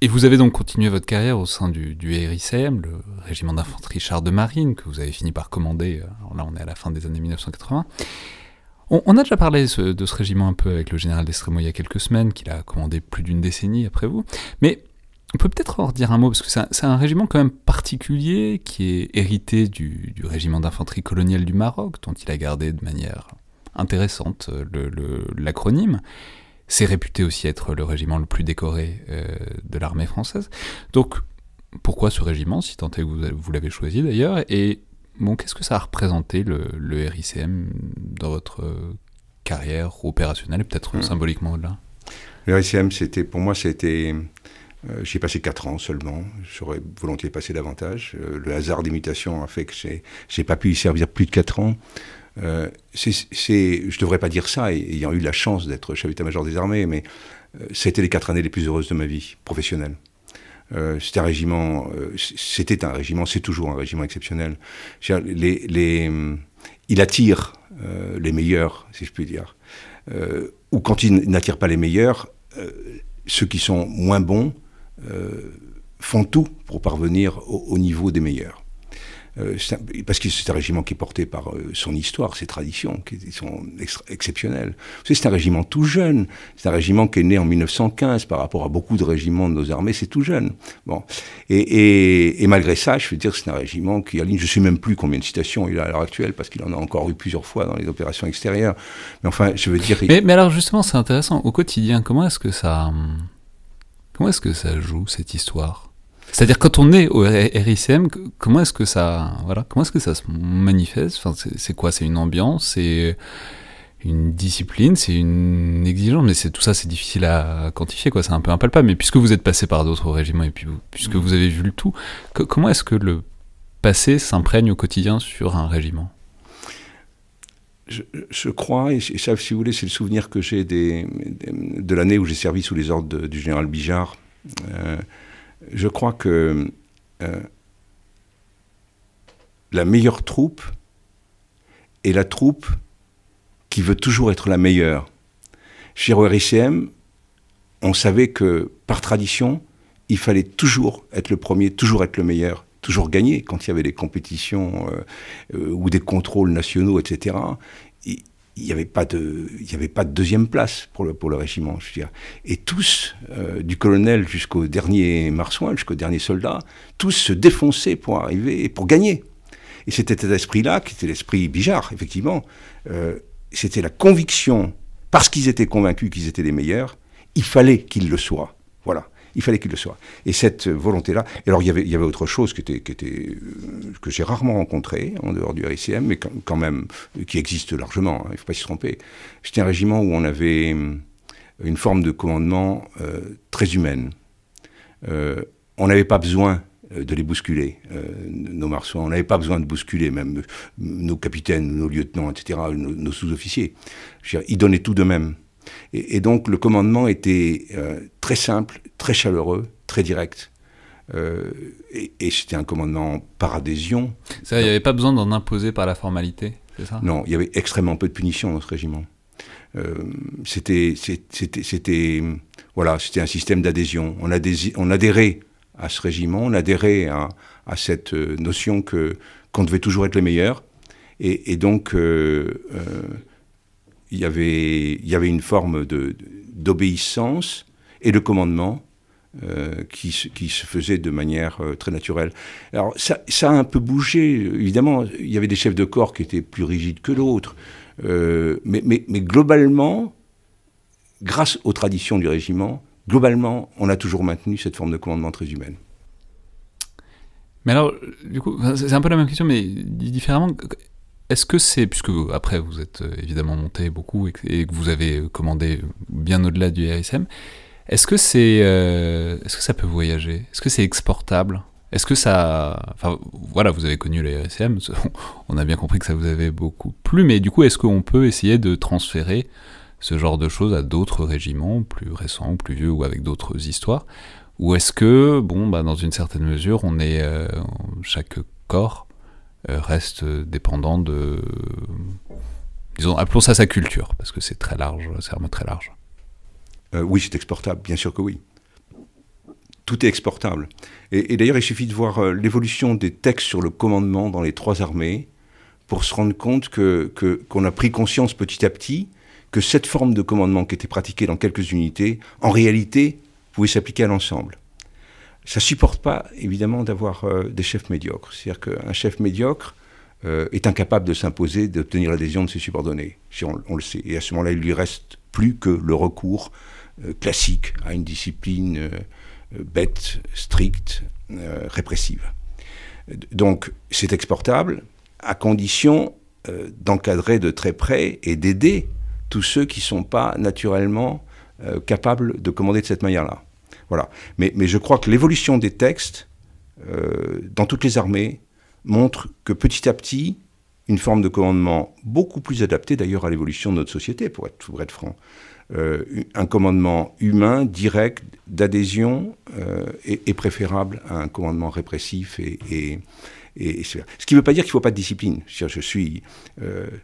Et vous avez donc continué votre carrière au sein du, du RICM, le régiment d'infanterie char de marine, que vous avez fini par commander. Euh, là, on est à la fin des années 1980. On, a déjà parlé de ce régiment un peu avec le général d'Estremo il y a quelques semaines, qu'il a commandé plus d'une décennie après vous. Mais on peut peut-être en redire un mot, parce que c'est un, régiment quand même particulier, qui est hérité du, régiment d'infanterie coloniale du Maroc, dont il a gardé de manière intéressante l'acronyme. c'est réputé aussi être le régiment le plus décoré euh, de l'armée française. Donc, pourquoi ce régiment, si tant est que vous, l'avez choisi d'ailleurs? Et bon, qu'est-ce que ça a représenté le, RICM dans votre carrière opérationnelle? Et peut-être mmh. symboliquement au-delà Le RICM, c'était, pour moi, c'était euh, J'y ai passé 4 ans seulement. J'aurais volontiers passé davantage. Euh, le hasard d'imitation a fait que j'ai pas pu y servir plus de 4 ans. Euh, je ne devrais pas dire ça, ayant eu la chance d'être chef d'état-major des armées, mais euh, c'était les 4 années les plus heureuses de ma vie professionnelle. Euh, c'était un régiment, c'était un régiment, c'est toujours un régiment exceptionnel. Il attire les meilleurs, si je puis dire. ou quand il n'attire pas les meilleurs, ceux qui sont moins bons euh, font tout pour parvenir au, niveau des meilleurs. Euh, parce que c'est un régiment qui est porté par euh, son histoire, ses traditions, qui sont exceptionnelles. C'est un régiment tout jeune. C'est un régiment qui est né en 1915 par rapport à beaucoup de régiments de nos armées, c'est tout jeune. Bon. Et, malgré ça, je veux dire, c'est un régiment qui aligne, je ne sais même plus combien de citations il a à l'heure actuelle, parce qu'il en a encore eu plusieurs fois dans les opérations extérieures. Mais enfin, je veux dire. Mais, mais alors, justement, c'est intéressant. Au quotidien, comment est-ce que ça. Hum, Comment est-ce que ça joue cette histoire? C'est-à-dire quand on est au RICM, comment est-ce que ça, voilà, comment est-ce que ça se manifeste? Enfin, c'est quoi? C'est une ambiance? C'est une discipline? C'est une exigence? Mais c'est tout ça, c'est difficile à quantifier, quoi. C'est un peu impalpable. Mais puisque vous êtes passé par d'autres régiments et puis puisque vous avez vu le tout, comment est-ce que le passé s'imprègne au quotidien sur un régiment? Je, crois, et, ça, si vous voulez, c'est le souvenir que j'ai de l'année où j'ai servi sous les ordres du général Bijard. Euh, je crois que euh, la meilleure troupe est la troupe qui veut toujours être la meilleure. Chez RICM, on savait que par tradition, il fallait toujours être le premier, toujours être le meilleur, toujours gagner quand il y avait des compétitions euh, euh, ou des contrôles nationaux, etc. Il n'y avait, pas de, il avait pas de deuxième place pour le, pour le régiment. Je veux dire. Et tous, euh, du colonel jusqu'au dernier marsouin, jusqu'au dernier soldat, tous se défonçaient pour arriver et pour gagner. Et c'était cet esprit-là, qui était l'esprit Bijard, effectivement, c'était la conviction, parce qu'ils étaient convaincus qu'ils étaient les meilleurs, il fallait qu'ils le soient. Il fallait qu'il le soit. Et cette volonté-là. Alors, il y avait, autre chose qui était, euh, que j'ai rarement rencontré en dehors du RICM, mais quand, même, qui existe largement, hein, il ne faut pas s'y tromper. C'était un régiment où on avait euh, une forme de commandement euh, très humaine. on n'avait pas besoin de les bousculer, nos marsouins. On n'avait pas besoin de bousculer même nos capitaines, nos lieutenants, etc., nos, sous-officiers. Ils donnaient tout d'eux-mêmes. Et, donc le commandement était euh, très simple, très chaleureux, très direct. Euh, et, c'était un commandement par adhésion. Ça, il n'y avait pas besoin d'en imposer par la formalité, c'est ça? Non, il y avait extrêmement peu de punitions dans ce régiment. Euh, c'était, c'était, voilà, c'était un système d'adhésion. On, on adhérait à ce régiment, on adhérait à, à cette notion que qu'on devait toujours être les meilleurs. Et, et donc, il y avait, il y avait une forme d'obéissance et de commandement euh, qui, qui, se faisait de manière euh, très naturelle. Alors ça, ça, a un peu bougé, évidemment, il y avait des chefs de corps qui étaient plus rigides que d'autres, euh, mais, mais, mais, globalement, grâce aux traditions du régiment, globalement, on a toujours maintenu cette forme de commandement très humaine. Mais alors, du coup, c'est un peu la même question, mais différemment. Est-ce que c'est, puisque après vous êtes euh, évidemment monté beaucoup et que, vous avez commandé bien au-delà du RSM, est-ce que c'est, euh, est-ce que ça peut voyager? Est-ce que c'est exportable? Est-ce que ça, enfin voilà, vous avez connu les RSM, on a bien compris que ça vous avait beaucoup plu, mais du coup, est-ce qu'on peut essayer de transférer ce genre de choses à d'autres régiments plus récents, plus vieux ou avec d'autres histoires? Ou est-ce que, bon, bah, dans une certaine mesure, on est euh, chaque corps euh, reste dépendant de, disons, appelons ça sa culture, parce que c'est très large, c'est vraiment très large. Euh, oui, c'est exportable, bien sûr que oui. Tout est exportable. Et, d'ailleurs, il suffit de voir euh, l'évolution des textes sur le commandement dans les trois armées pour se rendre compte que, qu'on a pris conscience petit à petit que cette forme de commandement qui était pratiquée dans quelques unités, en réalité, pouvait s'appliquer à l'ensemble ça supporte pas, évidemment, d'avoir euh, des chefs médiocres. C'est-à-dire qu'un chef médiocre euh, est incapable de s'imposer, d'obtenir l'adhésion de ses subordonnés, si on, le sait. Et à ce moment-là, il lui reste plus que le recours euh, classique à une discipline bête, stricte, répressive. Donc, c'est exportable à condition d'encadrer de très près et d'aider tous ceux qui ne sont pas naturellement capables de commander de cette manière-là. Voilà. Mais, je crois que l'évolution des textes euh, dans toutes les armées montre que petit à petit, une forme de commandement beaucoup plus adaptée d'ailleurs à l'évolution de notre société, pour être, pour être franc, euh, un commandement humain, direct, d'adhésion, euh, est, préférable à un commandement répressif et, et, ce qui ne veut pas dire qu'il ne faut pas de discipline. Je suis,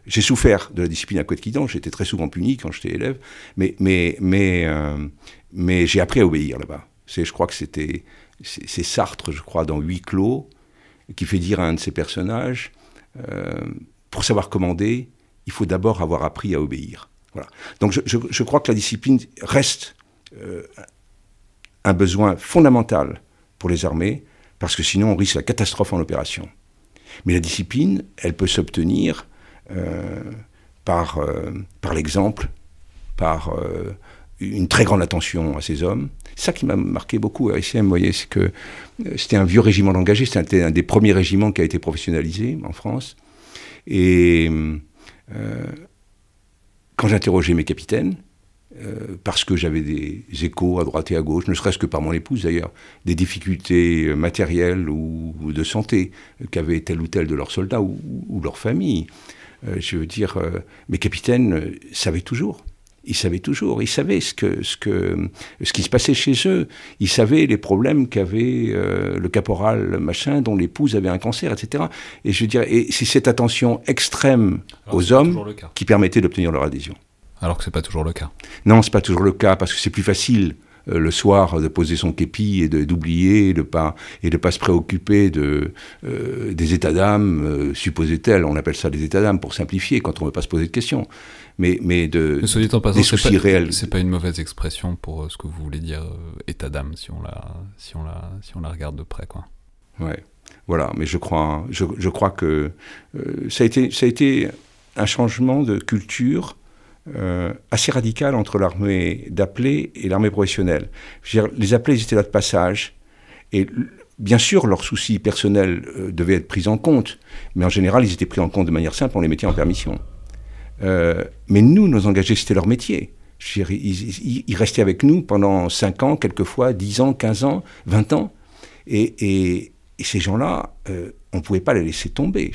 j'ai souffert de la discipline à côte j'étais très souvent puni quand j'étais élève, mais, mais, mais, mais j'ai appris à obéir là-bas. C'est, je crois que c'était, c'est Sartre, je crois, dans Huit clos, qui fait dire à un de ses personnages, euh, pour savoir commander, il faut d'abord avoir appris à obéir. Voilà. Donc je, je, crois que la discipline reste euh, un besoin fondamental pour les armées, parce que sinon on risque la catastrophe en opération. Mais la discipline, elle peut s'obtenir euh, par, par l'exemple, par une très grande attention à ces hommes. Ça qui m'a marqué beaucoup à SCM, vous voyez, c'est que euh, c'était un vieux régiment d'engagés, c'était un des premiers régiments qui a été professionnalisé en France. Et euh, quand j'interrogeais mes capitaines, euh, parce que j'avais des échos à droite et à gauche, ne serait-ce que par mon épouse d'ailleurs, des difficultés matérielles ou, de santé qu'avaient tel ou tel de leurs soldats ou, ou leur famille. je veux dire, mes capitaines savaient toujours ils savaient toujours, ils savaient ce, que, ce, que, ce qui se passait chez eux, ils savaient les problèmes qu'avait euh, le caporal machin, dont l'épouse avait un cancer, etc. Et je veux et c'est cette attention extrême aux hommes qui permettait d'obtenir leur adhésion. Alors que c'est pas toujours le cas. Non, c'est pas toujours le cas parce que c'est plus facile le soir de poser son képi et d'oublier et de pas et de pas se préoccuper de des états d'âme supposait-elle on appelle ça des états d'âme pour simplifier quand on ne veut pas se poser de questions mais, mais de mais des soucis réels. C'est pas une mauvaise expression pour ce que vous voulez dire état d'âme si on la si on la si on la regarde de près quoi. Ouais. Voilà, mais je crois, je, je crois que euh, ça, a été, ça a été un changement de culture euh, assez radical entre l'armée d'appelés et l'armée professionnelle. Je veux dire, les appelés, ils étaient là de passage, et bien sûr, leurs soucis personnels euh, devaient être pris en compte, mais en général, ils étaient pris en compte de manière simple, on les mettait en permission. Mais nous, nos engagés, c'était leur métier. Ils, restaient avec nous pendant 5 ans, quelquefois 10 ans, 15 ans, 20 ans, et, ces gens-là, euh, on ne pouvait pas les laisser tomber.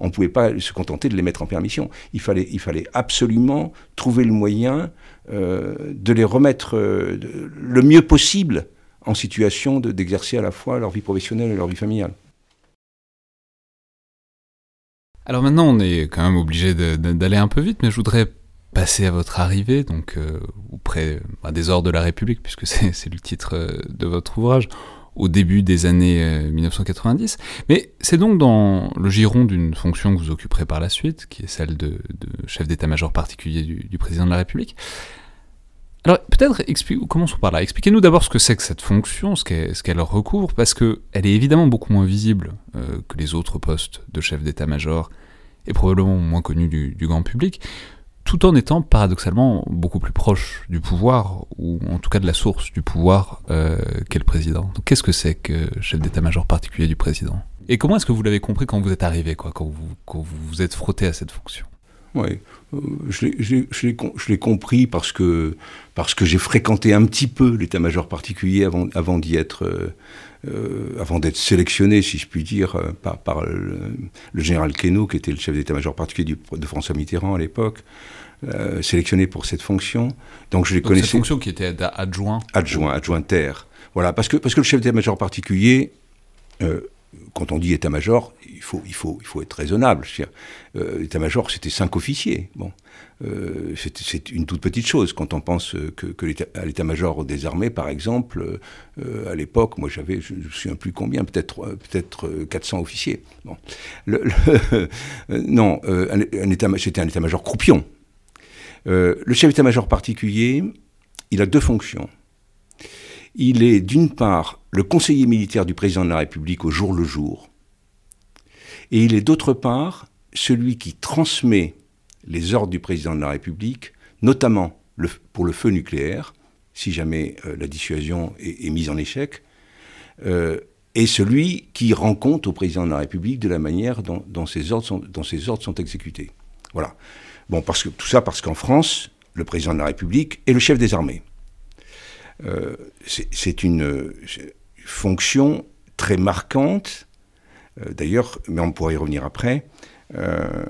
On ne pouvait pas se contenter de les mettre en permission. Il fallait, absolument trouver le moyen euh, de les remettre euh, le mieux possible en situation d'exercer à la fois leur vie professionnelle et leur vie familiale. Alors maintenant, on est quand même obligé d'aller un peu vite, mais je voudrais passer à votre arrivée, donc auprès bah, des ordres de la République, puisque c'est le titre de votre ouvrage au début des années 1990. Euh, Mais c'est donc dans le giron d'une fonction que vous occuperez par la suite, qui est celle de, chef d'état-major particulier du, président de la République. Alors peut-être, commençons par là. Expliquez-nous d'abord ce que c'est que cette fonction, ce qu'elle recouvre, parce qu'elle est évidemment beaucoup moins visible euh, que les autres postes de chef d'état-major, et probablement moins connue du, grand public tout en étant paradoxalement beaucoup plus proche du pouvoir, ou en tout cas de la source du pouvoir euh, qu'est le président. Qu'est-ce que c'est que chef d'état-major particulier du président? Et comment est-ce que vous l'avez compris quand vous êtes arrivé, quand vous quand vous, vous êtes frotté à cette fonction? Oui, je l'ai compris parce que, parce que j'ai fréquenté un petit peu l'état-major particulier avant, avant d'y être, euh, euh, avant d'être sélectionné, si je puis dire, par, par le, général Queneau, qui était le chef d'état-major particulier de François Mitterrand à l'époque, sélectionné pour cette fonction. Donc je les connaissais. Cette fonction qui était adjoint. Adjoint, adjointaire. Voilà, parce que, parce que le chef d'état-major particulier, quand on dit état-major, il faut, il, faut, il faut être raisonnable. Euh, l'état-major, c'était cinq officiers. Bon, euh, c'est une toute petite chose quand on pense que, que l'état-major des armées, par exemple, euh, à l'époque, moi j'avais, je ne me souviens plus combien, peut-être peut-être 400 officiers. Bon. Non, c'était un état-major croupion. le chef d'état-major particulier, il a deux fonctions. Il est d'une part le conseiller militaire du président de la République au jour le jour, et il est d'autre part celui qui transmet les ordres du président de la République, notamment pour le feu nucléaire, si jamais euh, la dissuasion est, mise en échec, euh, et celui qui rend compte au président de la République de la manière dont, dont, ces, ordres sont, exécutés. Voilà. Bon, tout ça parce qu'en France, le président de la République est le chef des armées. Euh, c'est une fonction très marquante, euh, d'ailleurs, mais on pourrait y revenir après. Euh,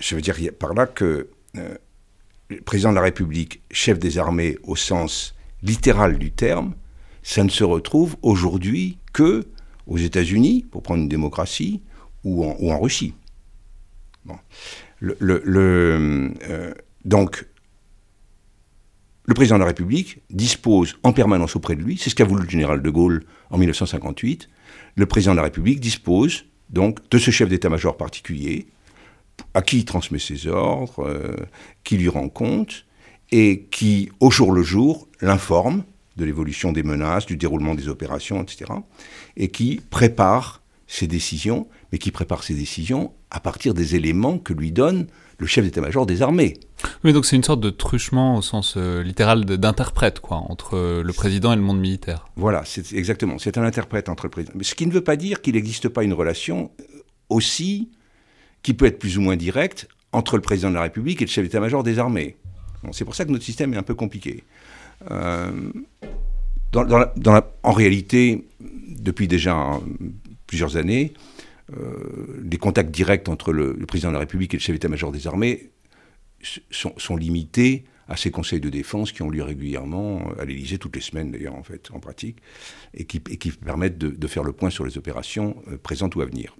je veux dire par là que le président de la République, chef des armées au sens littéral du terme, ça ne se retrouve aujourd'hui que aux États-Unis, pour prendre une démocratie, ou en, Russie. Donc, le président de la République dispose en permanence auprès de lui, c'est ce qu'a voulu le général de Gaulle en 1958, le président de la République dispose donc de ce chef d'état-major particulier, à qui il transmet ses ordres, euh, qui lui rend compte, et qui, au jour le jour, l'informe de l'évolution des menaces, du déroulement des opérations, etc., et qui prépare ses décisions, mais qui prépare ses décisions à partir des éléments que lui donne le chef d'état-major des armées. Oui, donc c'est une sorte de truchement au sens euh, littéral d'interprète, quoi, entre euh, le président et le monde militaire. Voilà, c'est exactement. C'est un interprète entre le président. Mais ce qui ne veut pas dire qu'il n'existe pas une relation euh, aussi, qui peut être plus ou moins directe, entre le président de la République et le chef d'état-major des armées. c'est pour ça que notre système est un peu compliqué. en réalité, depuis déjà plusieurs années, les contacts directs entre le, président de la République et le chef d'état-major des armées sont, limités à ces conseils de défense qui ont lieu régulièrement à l'Élysée, toutes les semaines d'ailleurs en fait, en pratique, et qui, permettent de, faire le point sur les opérations euh, présentes ou à venir.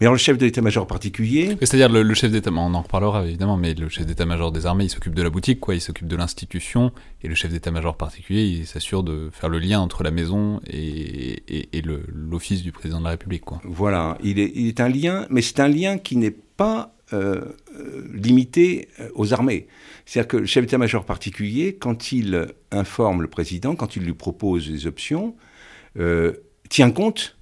Mais alors le chef de l'état-major particulier... C'est-à-dire le, chef d'état, on en reparlera évidemment, mais le chef d'état-major des armées, il s'occupe de la boutique, quoi, il s'occupe de l'institution, et le chef d'état-major particulier, il s'assure de faire le lien entre la maison et, et, l'office du président de la République. Quoi. Voilà, il est, il est un lien, mais c'est un lien qui n'est pas euh, euh, limité euh, aux armées. C'est-à-dire que le chef d'état-major particulier, quand il informe le président, quand il lui propose des options, tient compte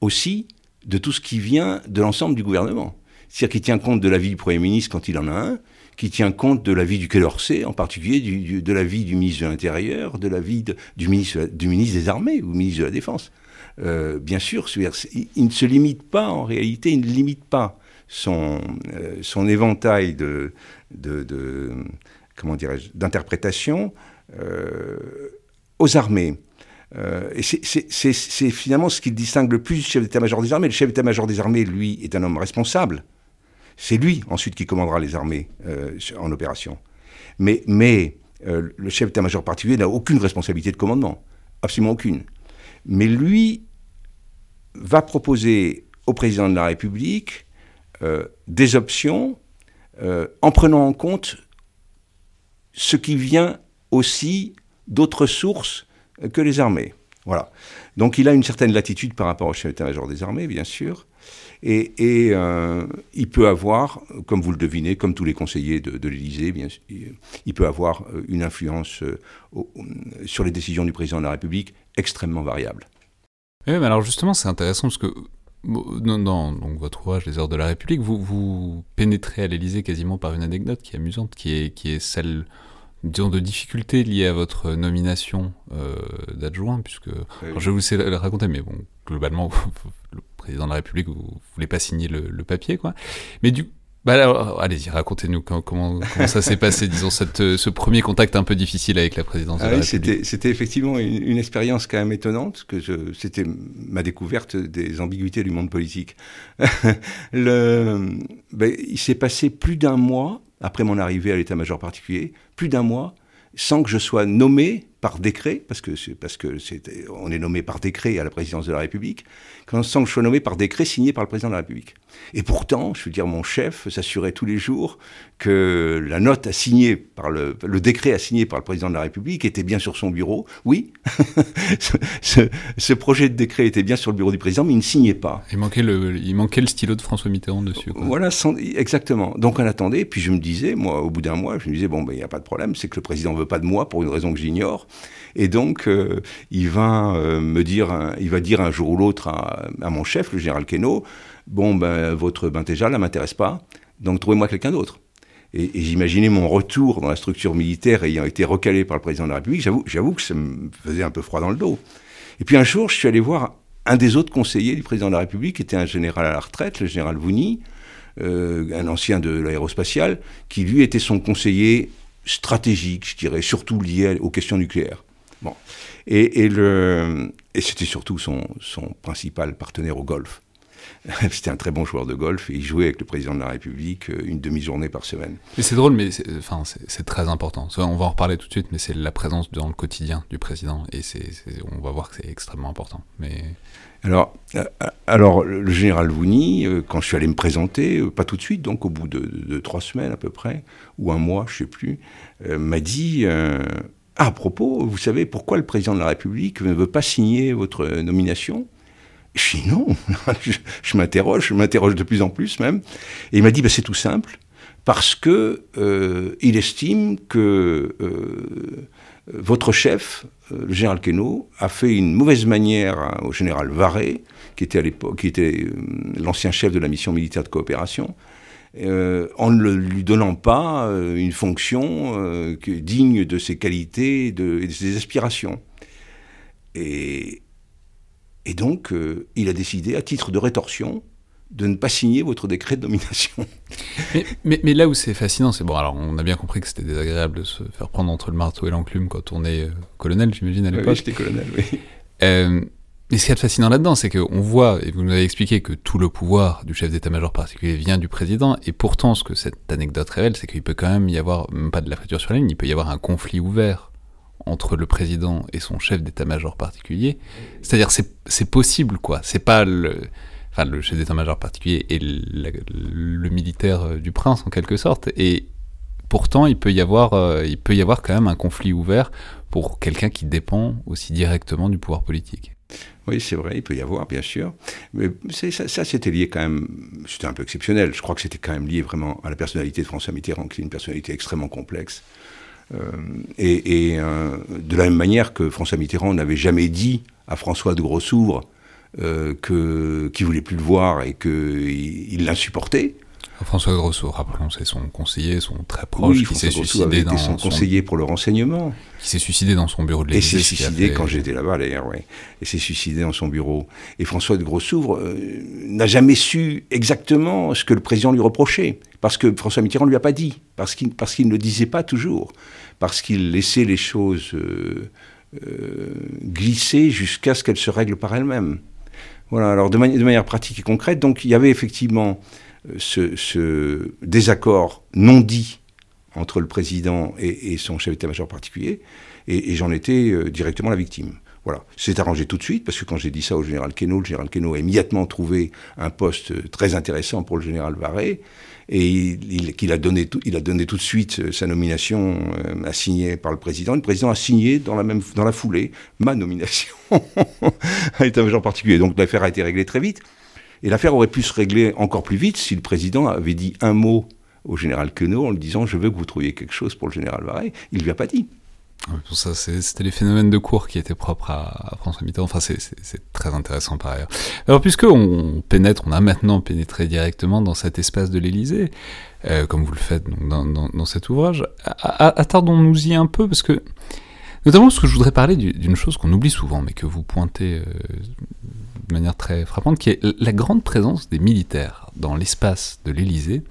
aussi de tout ce qui vient de l'ensemble du gouvernement. C'est-à-dire qu'il tient compte de l'avis du Premier ministre quand il en a un, qui tient compte de l'avis du Quai d'Orsay, en particulier du, de l'avis du ministre de l'Intérieur, de l'avis du, ministre, du ministre des Armées ou du ministre de la Défense. Euh, bien sûr, il ne se limite pas, en réalité, il ne limite pas son, euh, son éventail de, de, comment d'interprétation euh, aux armées. Euh, et c'est finalement ce qui distingue le plus du chef d'état-major des armées. Le chef d'état-major des armées, lui, est un homme responsable. C'est lui, ensuite, qui commandera les armées euh, en opération. Mais, euh, le chef d'état-major particulier n'a aucune responsabilité de commandement. Absolument aucune. Mais lui va proposer au président de la République des options en prenant en compte ce qui vient aussi d'autres sources que les armées. Voilà. Donc il a une certaine latitude par rapport au chef d'état-major des armées, bien sûr. Et, euh, il peut avoir, comme vous le devinez, comme tous les conseillers de, l'Élysée, il peut avoir euh, une influence euh, sur les décisions du président de la République extrêmement variable. Oui, mais alors justement, c'est intéressant parce que dans, votre ouvrage Les heures de la République, vous, pénétrez à l'Élysée quasiment par une anecdote qui est amusante, qui est celle disons, de difficultés liées à votre nomination euh, d'adjoint, puisque je vais vous le raconter, mais bon, globalement, le président de la République, vous, ne voulez pas signer le, papier, quoi. Mais du bah allez-y, racontez-nous comment, comment, ça s'est passé, disons, cette, ce premier contact un peu difficile avec la présidence de ah République. C'était effectivement une, expérience quand même étonnante, que c'était ma découverte des ambiguïtés du monde politique. le, ben, il s'est passé plus d'un mois après mon arrivée à l'état-major particulier, plus d'un mois, sans que je sois nommé par décret, parce que c'est parce que on est nommé par décret à la présidence de la République, sans que je sois nommé par décret signé par le président de la République. Et pourtant, je veux dire, mon chef s'assurait tous les jours que la note assignée par le, le décret assigné par le président de la République était bien sur son bureau. Oui, ce, projet de décret était bien sur le bureau du président, mais il ne signait pas. Il manquait le, il manquait le stylo de François Mitterrand dessus. Voilà, exactement. Donc on attendait, puis je me disais, moi, au bout d'un mois, je me disais, bon, ben, il n'y a pas de problème, c'est que le président ne veut pas de moi pour une raison que j'ignore. Et donc, euh, il va euh, me dire, il va dire un jour ou l'autre à, mon chef, le général Queneau, bon, ben, votre Bintéja, là, m'intéresse pas, donc trouvez-moi quelqu'un d'autre. Et, j'imaginais mon retour dans la structure militaire ayant été recalé par le président de la République, j'avoue que ça me faisait un peu froid dans le dos. Et puis un jour, je suis allé voir un des autres conseillers du président de la République, qui était un général à la retraite, le général Vouni, euh, un ancien de l'aérospatiale, qui lui était son conseiller stratégique, je dirais, surtout lié aux questions nucléaires. Bon. Et, et, et c'était surtout son, son principal partenaire au golf. C'était un très bon joueur de golf et il jouait avec le président de la République euh, une demi-journée par semaine. Mais c'est drôle, mais c'est, enfin, c'est, très important. On va en reparler tout de suite, mais c'est la présence dans le quotidien du président et c'est, on va voir que c'est extrêmement important. Mais... Alors, euh, alors, le général Vouni, euh, quand je suis allé me présenter, pas tout de suite, donc au bout de, trois semaines à peu près, ou un mois, je ne sais plus, m'a dit à propos, vous savez pourquoi le président de la République ne veut pas signer votre nomination? Je dis non, je, m'interroge, je m'interroge de plus en plus même. Et il m'a dit, bah, c'est tout simple, parce que euh, il estime que euh, votre chef, euh, le général Queneau, a fait une mauvaise manière hein, au général Varé, qui était à l'époque, qui était l'ancien chef de la mission militaire de coopération, en ne lui donnant pas une fonction digne de ses qualités et de, ses aspirations. Et, et donc, il a décidé, à titre de rétorsion, de ne pas signer votre décret de nomination. mais, mais, là où c'est fascinant, c'est bon, alors on a bien compris que c'était désagréable de se faire prendre entre le marteau et l'enclume quand on est colonel, j'imagine, à l'époque. Oui, j'étais colonel, oui. Mais ce qui est fascinant là-dedans, c'est qu'on voit, et vous nous avez expliqué que tout le pouvoir du chef d'état-major particulier vient du président, et pourtant ce que cette anecdote révèle, c'est qu'il peut quand même y avoir, même pas de la friture sur la ligne, il peut y avoir un conflit ouvert entre le président et son chef d'état-major particulier. C'est-à-dire, c'est possible, quoi. C'est pas le. chef d'état-major particulier et le, militaire du prince en quelque sorte. Et pourtant, il peut y avoir, il peut y avoir quand même un conflit ouvert pour quelqu'un qui dépend aussi directement du pouvoir politique. Oui, c'est vrai, il peut y avoir, bien sûr. Mais ça c'était lié quand même, c'était un peu exceptionnel. Je crois que c'était quand même lié vraiment à la personnalité de François Mitterrand, qui est une personnalité extrêmement complexe. Euh, et, euh, de la même manière que François Mitterrand n'avait jamais dit à François de Grossouvre euh, qu'il ne voulait plus le voir et qu'il l'insupportait. François Grosso, rappelons, c'est son conseiller, son très proche, qui s'est suicidé dans son conseiller pour le renseignement. Qui s'est suicidé dans son bureau de l'Élysée. Et s'est suicidé quand j'étais là-bas, d'ailleurs, oui. Et s'est suicidé dans son bureau. Et François de Grossouvre euh, n'a jamais su exactement ce que le président lui reprochait. Parce que François Mitterrand ne lui a pas dit. Parce qu'il parce qu'il ne le disait pas toujours. Parce qu'il laissait les choses euh, euh, glisser jusqu'à ce qu'elles se règlent par elles-mêmes. Voilà, alors de, de manière pratique et concrète, donc il y avait effectivement ce, désaccord non dit entre le président et, son chef d'état-major particulier, et, j'en étais euh, directement la victime. Voilà, c'est arrangé tout de suite, parce que quand j'ai dit ça au général Queneau, le général Queneau a immédiatement trouvé un poste très intéressant pour le général Varé, et il, a, donné tout, il a donné tout de suite euh, sa nomination euh, assignée par le président. Le président a signé dans la, même, dans la foulée ma nomination à l'état-major particulier. Donc l'affaire a été réglée très vite. Et l'affaire aurait pu se régler encore plus vite si le président avait dit un mot au général Queneau en lui disant Je veux que vous trouviez quelque chose pour le général Varey. Il ne lui a pas dit. Pour ça, c'était les phénomènes de cours qui étaient propres à, François Mitterrand. Enfin, c'est très intéressant par ailleurs. Alors, puisque on pénètre, on a maintenant pénétré directement dans cet espace de l'Élysée, euh, comme vous le faites dans, cet ouvrage, attardons-nous-y un peu, parce que, notamment parce que je voudrais parler d'une chose qu'on oublie souvent, mais que vous pointez euh, de manière très frappante, qui est la grande présence des militaires dans l'espace de l'Élysée.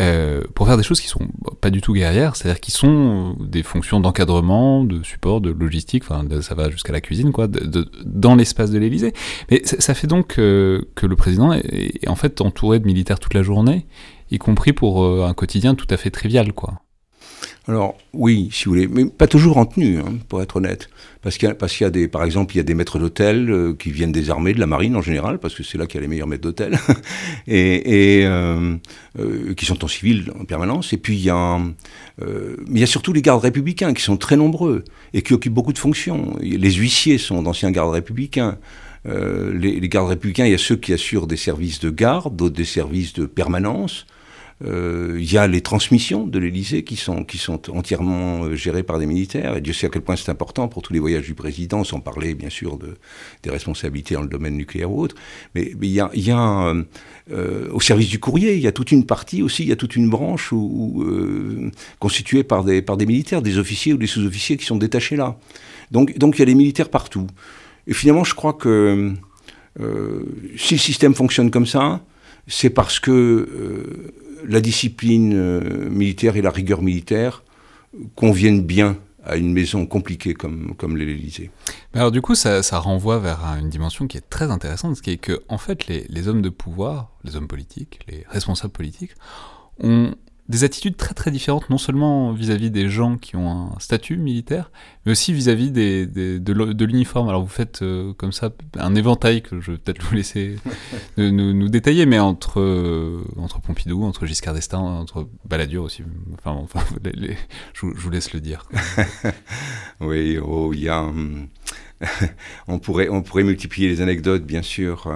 Euh, pour faire des choses qui sont pas du tout guerrières, c'est-à-dire qui sont des fonctions d'encadrement, de support, de logistique, enfin ça va jusqu'à la cuisine, quoi, de, dans l'espace de l'Élysée. Mais ça, fait donc euh, que le président est, en fait entouré de militaires toute la journée, y compris pour euh, un quotidien tout à fait trivial, quoi. Alors oui, si vous voulez, mais pas toujours en tenue, hein, pour être honnête. Parce qu'il y, y a des, par exemple, il y a des maîtres d'hôtel euh, qui viennent des armées, de la marine en général, parce que c'est là qu'il y a les meilleurs maîtres d'hôtel, et, euh, euh, qui sont en civil en permanence. Et puis il y a, mais il y a surtout les gardes républicains qui sont très nombreux et qui occupent beaucoup de fonctions. Les huissiers sont d'anciens gardes républicains. Les, gardes républicains, il y a ceux qui assurent des services de garde, d'autres des services de permanence. Euh, il y a les transmissions de l'Élysée qui sont, qui sont entièrement euh, gérées par des militaires. Et Dieu sait à quel point c'est important pour tous les voyages du président, sans parler bien sûr de, des responsabilités dans le domaine nucléaire ou autre. Mais, il y a, euh, au service du courrier, il y a toute une partie aussi, il y a toute une branche constituée par des, par des militaires, des officiers ou des sous-officiers qui sont détachés là. Donc, donc il y a des militaires partout. Et finalement, je crois que si le système fonctionne comme ça, c'est parce que la discipline euh, militaire et la rigueur militaire conviennent bien à une maison compliquée comme, comme l'Élysée. Alors du coup, ça, renvoie vers une dimension qui est très intéressante, ce qui est que en fait, les, les hommes de pouvoir, les hommes politiques, les responsables politiques, ont des attitudes très très différentes, non seulement vis-à-vis des gens qui ont un statut militaire, mais aussi vis-à-vis des, de, l'uniforme. Alors vous faites euh, comme ça un éventail que je vais peut-être vous laisser nous, détailler, mais entre, euh, entre Pompidou, entre Giscard d'Estaing, entre Balladur aussi. Enfin, enfin je, vous laisse le dire. oui, oh, y a... Hum, on, pourrait, on pourrait multiplier les anecdotes, bien sûr.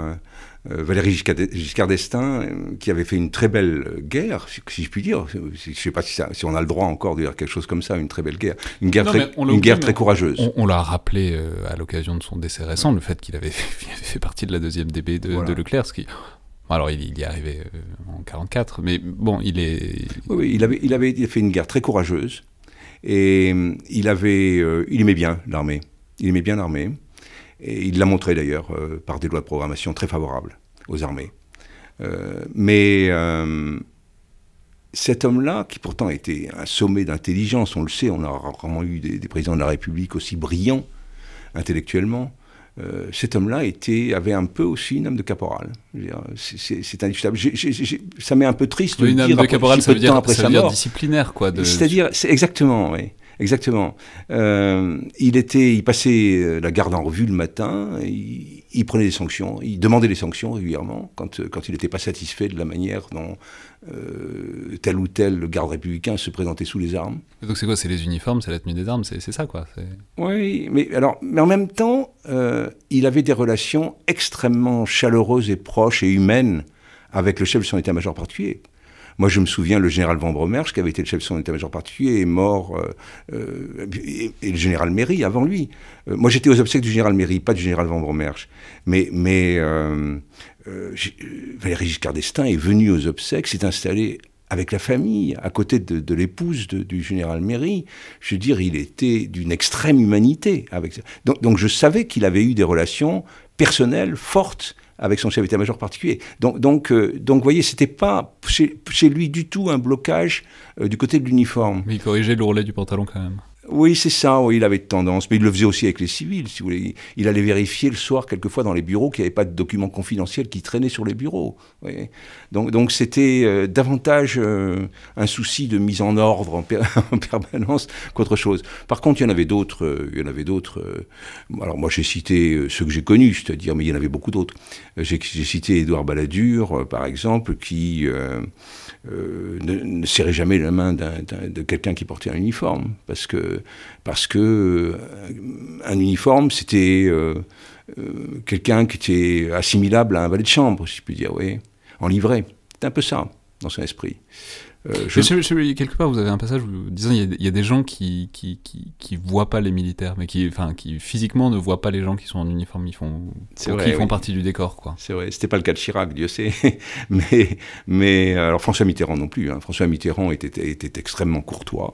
Euh, euh, Valéry Giscard d'Estaing, euh, qui avait fait une très belle guerre, si je puis dire. Je ne sais pas si, on a le droit encore de dire quelque chose comme ça, une très belle guerre. Une guerre, très, une guerre très courageeuse. On, l'a rappelé euh, à l'occasion de son décès récent, le fait qu'il avait, fait partie de la deuxième DB de, Leclerc, ce qui, alors il, y est arrivé en 44, mais bon, il est... Oui, il, avait, il avait fait une guerre très courageuse, et il, avait, il aimait bien l'armée. Il aimait bien l'armée. Et il l'a montré d'ailleurs euh, par des lois de programmation très favorables aux armées. Euh, mais euh, cet homme-là, qui pourtant était un sommet d'intelligence, on le sait, on a rarement eu des, présidents de la République aussi brillants intellectuellement, cet homme-là était, avait un peu aussi une âme de caporal. C'est indiscutable. ça m'est un peu triste de une âme de caporal, ça veut dire, ça veut dire disciplinaire, quoi. C'est-à-dire, exactement, oui. Exactement. Euh, il était, il passait euh, la garde en revue le matin, il, prenait des sanctions, il demandait des sanctions régulièrement quand, quand il n'était pas satisfait de la manière dont tel ou tel garde républicain se présentait sous les armes. Donc c'est quoi? C'est les uniformes, c'est la tenue des armes, c'est ça quoi Oui, mais, alors, mais en même temps, il avait des relations extrêmement chaleureuses et proches et humaines avec le chef de son état-major particulier. Moi, je me souviens, le général Van Bromersch, qui avait été le chef de son état-major particulier, est mort, euh, euh, et, le général Méry avant lui. Euh, moi, j'étais aux obsèques du général Méry, pas du général Van Bromersch. Mais, mais Valéry Giscard d'Estaing est venu aux obsèques, s'est installé avec la famille, à côté de, l'épouse du général Méry. Je veux dire, il était d'une extrême humanité. Avec donc, donc je savais qu'il avait eu des relations personnelles fortes avec son chef d'état-major particulier. Donc, donc, euh, donc, voyez, c'était pas chez, lui du tout un blocage euh, du côté de l'uniforme. Mais il corrigeait l'ourlet du pantalon quand même. Oui, c'est ça, oui, il avait tendance. Mais il le faisait aussi avec les civils, si vous voulez. Il allait vérifier le soir, quelquefois, dans les bureaux, qu'il n'y avait pas de documents confidentiels qui traînaient sur les bureaux. Donc, donc c'était euh, davantage euh, un souci de mise en ordre en, permanence qu'autre chose. Par contre, il y en avait d'autres. Euh, il y en avait d'autres. alors, moi, j'ai cité ceux que j'ai connus, c'est-à-dire, mais il y en avait beaucoup d'autres. J'ai cité Édouard Balladur, par exemple, qui euh, ne, serrait jamais la main de quelqu'un qui portait un uniforme, parce que, parce que euh, un uniforme, c'était euh, quelqu'un qui était assimilable à un valet de chambre, si je puis dire, oui, en livret. C'est un peu ça, dans son esprit. Euh, je... quelque part, vous avez un passage où disant il y, a des gens qui qui, qui, voient pas les militaires, mais qui, enfin, qui physiquement ne voient pas les gens qui sont en uniforme, ils font, vrai, font partie du décor, quoi. C'est vrai. C'était pas le cas de Chirac, Dieu sait. mais, mais alors François Mitterrand non plus. Hein. François Mitterrand était, était extrêmement courtois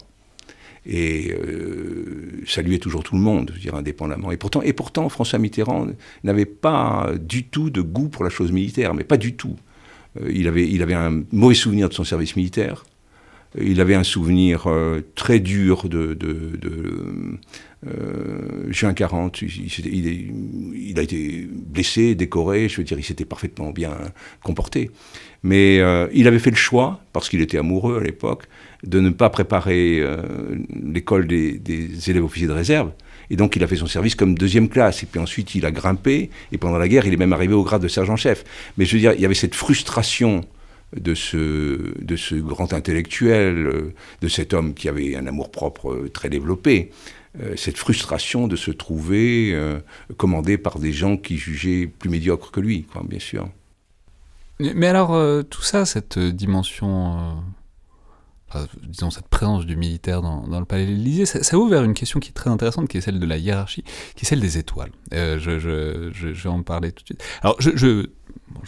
et euh, saluait toujours tout le monde, je dire, indépendamment. Et pourtant, et pourtant, François Mitterrand n'avait pas du tout de goût pour la chose militaire, mais pas du tout. Euh, il, avait, un mauvais souvenir de son service militaire. Il avait un souvenir euh, très dur de, euh, juin 40. Il, a été blessé, décoré. Je veux dire, il s'était parfaitement bien comporté. Mais il avait fait le choix, parce qu'il était amoureux à l'époque, de ne pas préparer l'école des élèves officiers de réserve, et donc il a fait son service comme deuxième classe. Et puis ensuite il a grimpé. Et pendant la guerre, il est même arrivé au grade de sergent-chef. Mais je veux dire, il y avait cette frustration de ce, de ce grand intellectuel, euh, de cet homme qui avait un amour-propre euh, très développé. Euh, cette frustration de se trouver commandé par des gens qui jugeaient plus médiocres que lui, bien sûr. Mais alors, tout ça, cette dimension disons, cette présence du militaire dans, le palais de l'Élysée, ça, ouvre vers une question qui est très intéressante, qui est celle de la hiérarchie, qui est celle des étoiles. Euh, je, vais en parler tout de suite. Alors, je, je,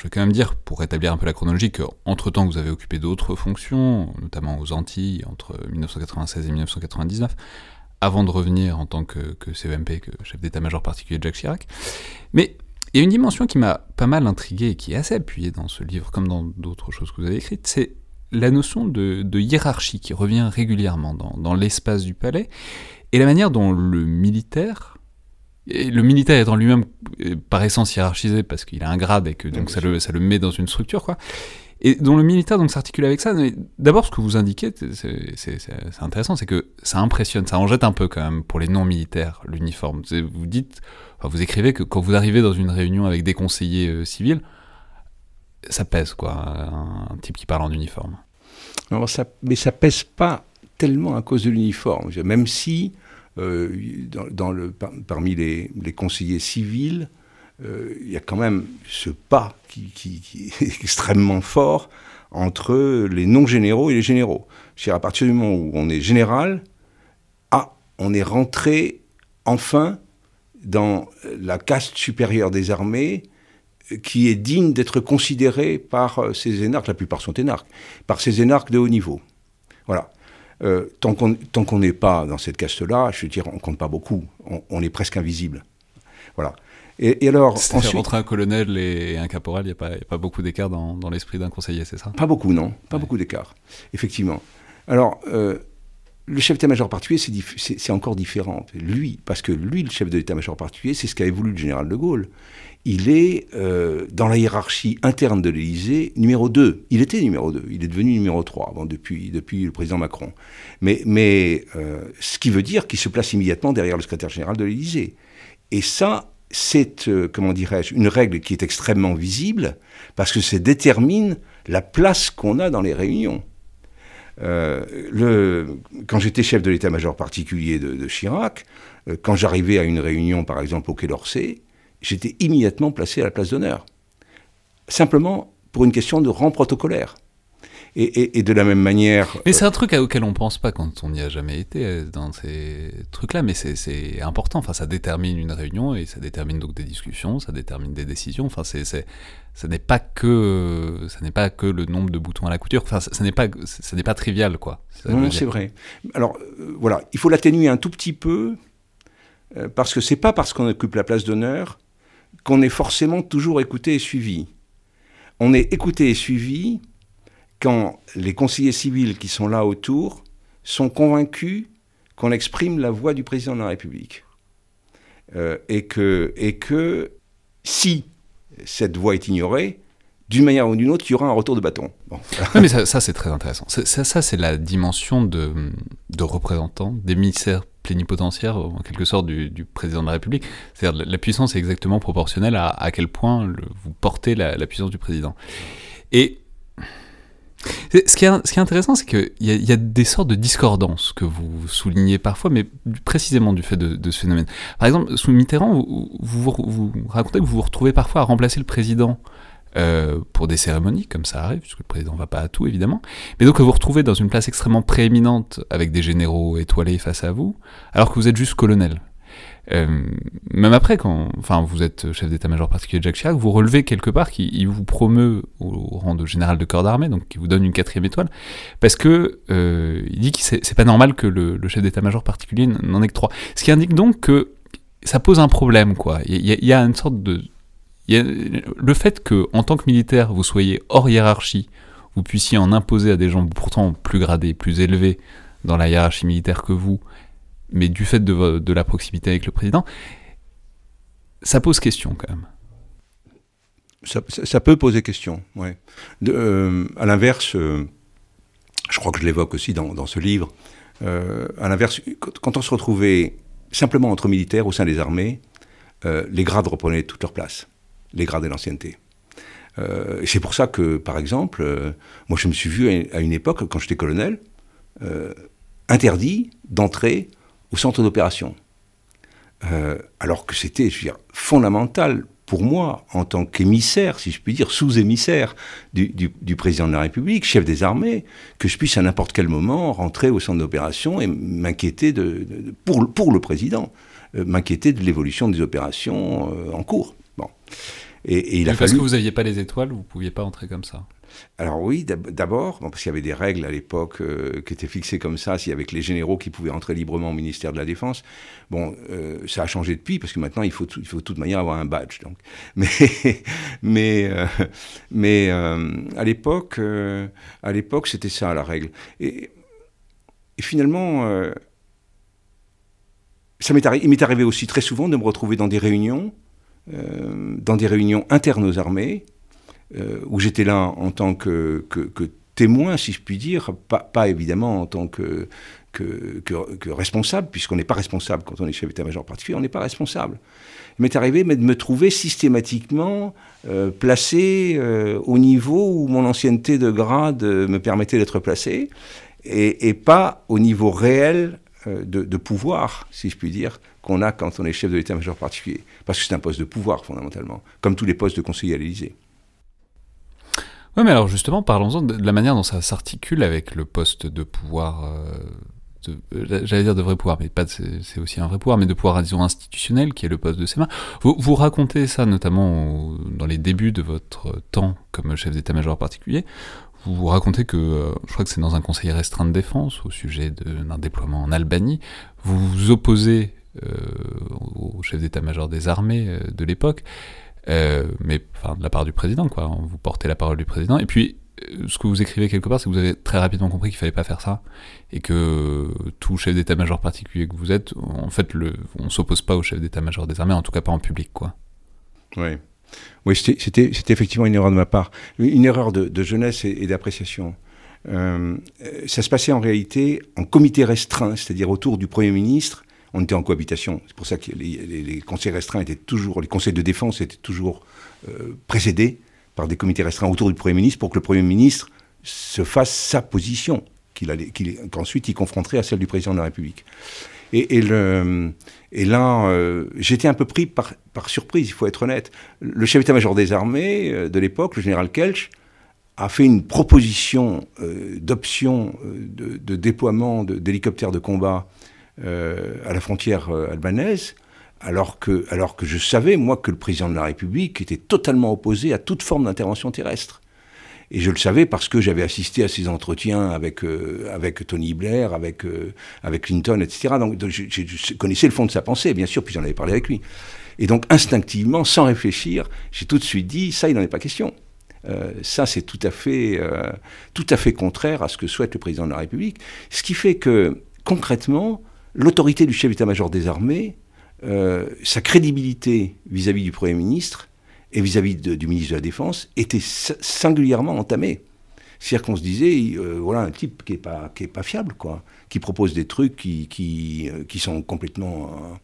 vais quand même dire, pour rétablir un peu la chronologie, qu'entre-temps, vous avez occupé d'autres fonctions, notamment aux Antilles, entre 1996 et 1999, avant de revenir en tant que, que CEMP, que chef d'état-major particulier de Jacques Chirac. Mais il y a une dimension qui m'a pas mal intrigué et qui est assez appuyée dans ce livre, comme dans d'autres choses que vous avez écrites, c'est la notion de, hiérarchie qui revient régulièrement dans, l'espace du palais, et la manière dont le militaire, et le militaire étant lui-même euh, par essence hiérarchisé parce qu'il a un grade et que donc ça le, ça le met dans une structure, quoi, et dont le militaire donc s'articule avec ça. D'abord, ce que vous indiquez, c'est intéressant, c'est que ça impressionne, ça en jette un peu quand même pour les non-militaires, l'uniforme. Vous dites, vous écrivez que quand vous arrivez dans une réunion avec des conseillers euh, civils, ça pèse, quoi, un, type qui parle en uniforme. ça, mais ça pèse pas tellement à cause de l'uniforme. Même si, euh, parmi les, conseillers civils, euh, il y a quand même ce pas qui, est extrêmement fort entre les non-généraux et les généraux. cest à partir du moment où on est général, ah, on est rentré enfin dans la caste supérieure des armées, qui est digne d'être considéré par euh, ces énarques, la plupart sont énarques, par ces énarques de haut niveau. Voilà. Euh, tant qu'on n'est pas dans cette caste-là, je veux dire, on compte pas beaucoup. On, est presque invisible. Voilà. Et, alors, ensuite, entre un colonel et un caporal, il n'y a, pas beaucoup d'écart dans, l'esprit d'un conseiller, c'est ça? Pas beaucoup, non. Pas beaucoup d'écart, effectivement. Alors, euh, le chef d'état-major particulier, c'est encore différent. Lui, parce que lui, le chef de l'état-major particulier, c'est ce qu'avait voulu le général de Gaulle il est euh, dans la hiérarchie interne de l'Élysée numéro 2. Il était numéro 2, il est devenu numéro 3 depuis, le président Macron. Mais, euh, ce qui veut dire qu'il se place immédiatement derrière le secrétaire général de l'Élysée. Et ça, c'est, euh, comment dirais-je, une règle qui est extrêmement visible parce que ça détermine la place qu'on a dans les réunions. quand j'étais chef de l'état-major particulier de Chirac, quand j'arrivais à une réunion, par exemple, au Quai d'Orsay, j'étais immédiatement placé à la place d'honneur. Simplement pour une question de rang protocolaire. Et, de la même manière. Mais c'est un truc auquel on pense pas quand on n'y a jamais été euh, dans ces trucs-là, mais c'est important. Enfin, ça détermine une réunion et ça détermine donc des discussions, ça détermine des décisions. Enfin, c'est ça n'est pas que ça n'est pas que le nombre de boutons à la couture. Enfin, ça, n'est pas ça n'est pas trivial, quoi. Non, c'est vrai. Alors euh, voilà, il faut l'atténuer un tout petit peu euh, parce que c'est pas parce qu'on occupe la place d'honneur qu'on est forcément toujours écouté et suivi. On est écouté et suivi quand les conseillers civils qui sont là autour sont convaincus qu'on exprime la voix du président de la République. Euh, et, que, et que si cette voix est ignorée, d'une manière ou d'une autre, il y aura un retour de bâton. mais ça, c'est très intéressant. Ça, ça c'est la dimension de, de représentant, d'émissaire plénipotentiaire, en quelque sorte, du, président de la République. C'est-à-dire la puissance est exactement proportionnelle à, à quel point vous portez la, puissance du président. Et ce qui, est, ce qui est intéressant, c'est qu'il y, y, a des sortes de discordances que vous soulignez parfois, mais précisément du fait de, ce phénomène. Par exemple, sous Mitterrand, vous, vous, vous, racontez que vous vous retrouvez parfois à remplacer le président euh, pour des cérémonies, comme ça arrive, puisque le président ne va pas à tout, évidemment. Mais donc, vous vous retrouvez dans une place extrêmement prééminente, avec des généraux étoilés face à vous, alors que vous êtes juste colonel. Euh, même après, quand enfin, vous êtes chef d'état-major particulier de Jacques Chirac, vous relevez quelque part qu'il vous promeut au, rang de général de corps d'armée, donc qui vous donne une quatrième étoile, parce que euh, il dit que c'est pas normal que le, chef d'état-major particulier n'en ait que trois. Ce qui indique donc que ça pose un problème, quoi. Il y, y, a une sorte de le fait que, en tant que militaire, vous soyez hors hiérarchie, vous puissiez en imposer à des gens pourtant plus gradés, plus élevés dans la hiérarchie militaire que vous, mais du fait de, la proximité avec le président, ça pose question quand même. Ça, peut poser question, ouais. Euh, à l'inverse, euh, je crois que je l'évoque aussi dans, ce livre, euh, à l'inverse, quand on se retrouvait simplement entre militaires au sein des armées, les grades reprenaient toute leur place les grades et l'ancienneté. Euh, c'est pour ça que, par exemple, euh, moi je me suis vu à une époque, quand j'étais colonel, euh, interdit d'entrer au centre d'opération. alors que c'était fondamental pour moi, en tant qu'émissaire, si je puis dire, sous-émissaire du, président de la République, chef des armées, que je puisse à n'importe quel moment rentrer au centre d'opération et m'inquiéter de, pour, pour, le président, m'inquiéter de l'évolution des opérations en cours. Bon. Et, il a parce que vous n'aviez pas les étoiles, vous ne pouviez pas entrer comme ça. Alors oui, d'abord, parce qu'il y avait des règles à l'époque euh, qui étaient fixées comme ça, s'il y avait que les généraux qui pouvaient entrer librement au ministère de la Défense. Bon, euh, ça a changé depuis, parce que maintenant, il faut, il faut de toute manière avoir un badge. Donc. Mais, mais, euh, mais à l'époque, à l'époque, c'était ça la règle. Et, et finalement, ça m'est il m'est arrivé aussi très souvent de me retrouver dans des réunions dans des réunions internes aux armées, euh, où j'étais là en tant que, témoin, si je puis dire, pas, évidemment en tant que, responsable, puisqu'on n'est pas responsable quand on est chef d'état-major particulier, on n'est pas responsable. Il m'est arrivé mais de me trouver systématiquement euh, placé au niveau où mon ancienneté de grade me permettait d'être placé, et, pas au niveau réel de, pouvoir, si je puis dire, qu'on a quand on est chef de l'état-major particulier. Parce que c'est un poste de pouvoir, fondamentalement, comme tous les postes de conseiller à l'Élysée. Oui, mais alors justement, parlons-en de la manière dont ça s'articule avec le poste de pouvoir, euh, euh, j'allais dire de vrai pouvoir, mais pas c'est aussi un vrai pouvoir, mais de pouvoir, disons, institutionnel, qui est le poste de ses mains. Vous, vous racontez ça notamment dans les débuts de votre temps comme chef d'état-major particulier. Vous, vous racontez que, euh, je crois que c'est dans un conseil restreint de défense, au sujet d'un déploiement en Albanie, vous vous opposez euh, au chef d'état-major des armées euh, de l'époque, euh, mais enfin, de la part du président, quoi. Vous portez la parole du président. Et puis, ce que vous écrivez quelque part, c'est que vous avez très rapidement compris qu'il fallait pas faire ça, et que tout chef d'état-major particulier que vous êtes, en fait, le, on s'oppose pas au chef d'état-major des armées, en tout cas pas en public, quoi. Oui. Oui, c'était effectivement une erreur de ma part, une erreur de, jeunesse et, d'appréciation. Ça se passait en réalité en comité restreint, c'est-à-dire autour du Premier ministre. On était en cohabitation. C'est pour ça que les, conseils restreints étaient toujours, les conseils de défense étaient toujours euh, précédés par des comités restreints autour du Premier ministre pour que le Premier ministre se fasse sa position, qu'ensuite il confronterait à celle du président de la République. Et, et là, euh, j'étais un peu pris par, surprise, il faut être honnête. Le chef d'état-major des armées euh, de l'époque, le général Kelch, a fait une proposition d'option de, déploiement d'hélicoptères de, combat à la frontière albanaise, alors que, alors que je savais, moi, que le président de la République était totalement opposé à toute forme d'intervention terrestre. Et je le savais parce que j'avais assisté à ces entretiens avec, euh, avec Tony Blair, avec, euh, avec Clinton, etc. Donc, je, connaissais le fond de sa pensée, bien sûr, puis j'en avais parlé avec lui. Et donc instinctivement, sans réfléchir, j'ai tout de suite dit, ça, il n'en est pas question. Euh, ça, c'est tout à tout à fait contraire à ce que souhaite le président de la République. Ce qui fait que, concrètement, l'autorité du chef d'état-major des armées, sa crédibilité vis à -vis du Premier ministre, et vis-à-vis du ministre de la Défense était singulièrement entamé. C'est-à-dire qu'on se disait, euh, voilà un type qui n'est pas, pas fiable, quoi, qui propose des trucs qui, qui, euh, qui sont complètement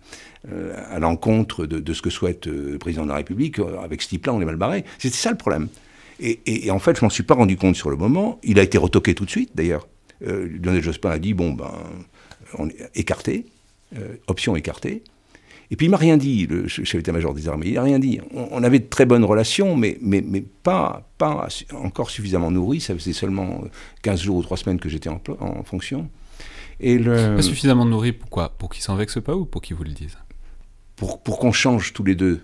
euh, à l'encontre de, de, ce que souhaite le président de la République. Avec ce type-là, on est mal barré. C'était ça le problème. Et, et, en fait, je m'en suis pas rendu compte sur le moment. Il a été retoqué tout de suite, d'ailleurs. Lionel Jospin a dit, bon, ben, on est écarté, option écartée. Et puis il m'a rien dit, le chef d'état-major des armées, il n'a rien dit. On, avait de très bonnes relations, mais, mais, mais pas, pas encore suffisamment nourries. Ça faisait seulement 15 jours ou 3 semaines que j'étais en, en, fonction. Et le... Pas suffisamment nourri, pourquoi Pour qu'il s'en vexe pas ou pour qu'il vous le dise Pour, pour qu'on change tous les deux.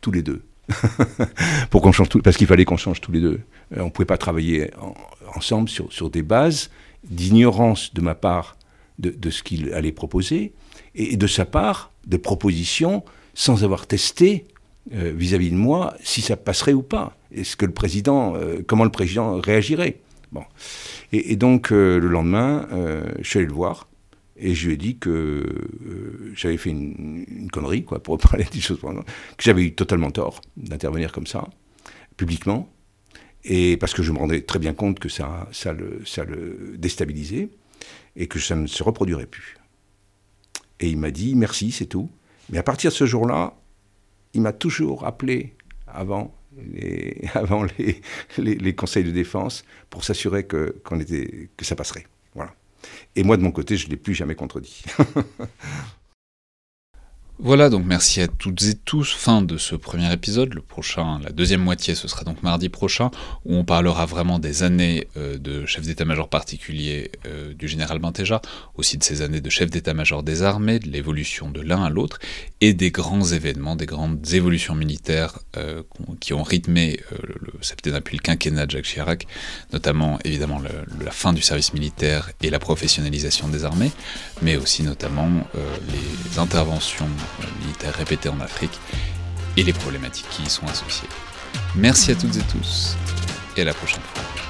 Tous les deux. pour qu'on change tout, parce qu'il fallait qu'on change tous les deux. Euh, on ne pouvait pas travailler ensemble sur, sur des bases d'ignorance de ma part de, ce qu'il allait proposer et de sa part des propositions sans avoir testé euh, vis-à-vis de moi si ça passerait ou pas. Est-ce que le président, euh, comment le président réagirait? Bon. Et, donc euh, le lendemain, je suis allé le voir et je lui ai dit que j'avais fait une, connerie, quoi, pour parler des choses, que j'avais eu totalement tort d'intervenir comme ça, publiquement, et parce que je me rendais très bien compte que ça, ça, le, ça le déstabilisait et que ça ne se reproduirait plus. Et il m'a dit merci, c'est tout. Mais à partir de ce jour-là, il m'a toujours appelé avant les, avant les, les, conseils de défense pour s'assurer que, qu'on était, que ça passerait. Voilà. Et moi, de mon côté, je ne l'ai plus jamais contredit. Voilà, donc merci à toutes et tous. Fin de ce premier épisode. Le prochain, la deuxième moitié, ce sera donc mardi prochain, où on parlera vraiment des années euh, de chef d'état-major particulier euh, du général Bentéja, aussi de ces années de chef d'état-major des armées, de l'évolution de l'un à l'autre, et des grands événements, des grandes évolutions militaires euh, qui ont rythmé le septennat puis le quinquennat de Jacques Chirac, notamment évidemment la fin du service militaire et la professionnalisation des armées, mais aussi notamment les interventions militaires répétés en Afrique et les problématiques qui y sont associées. Merci à toutes et tous et à la prochaine fois.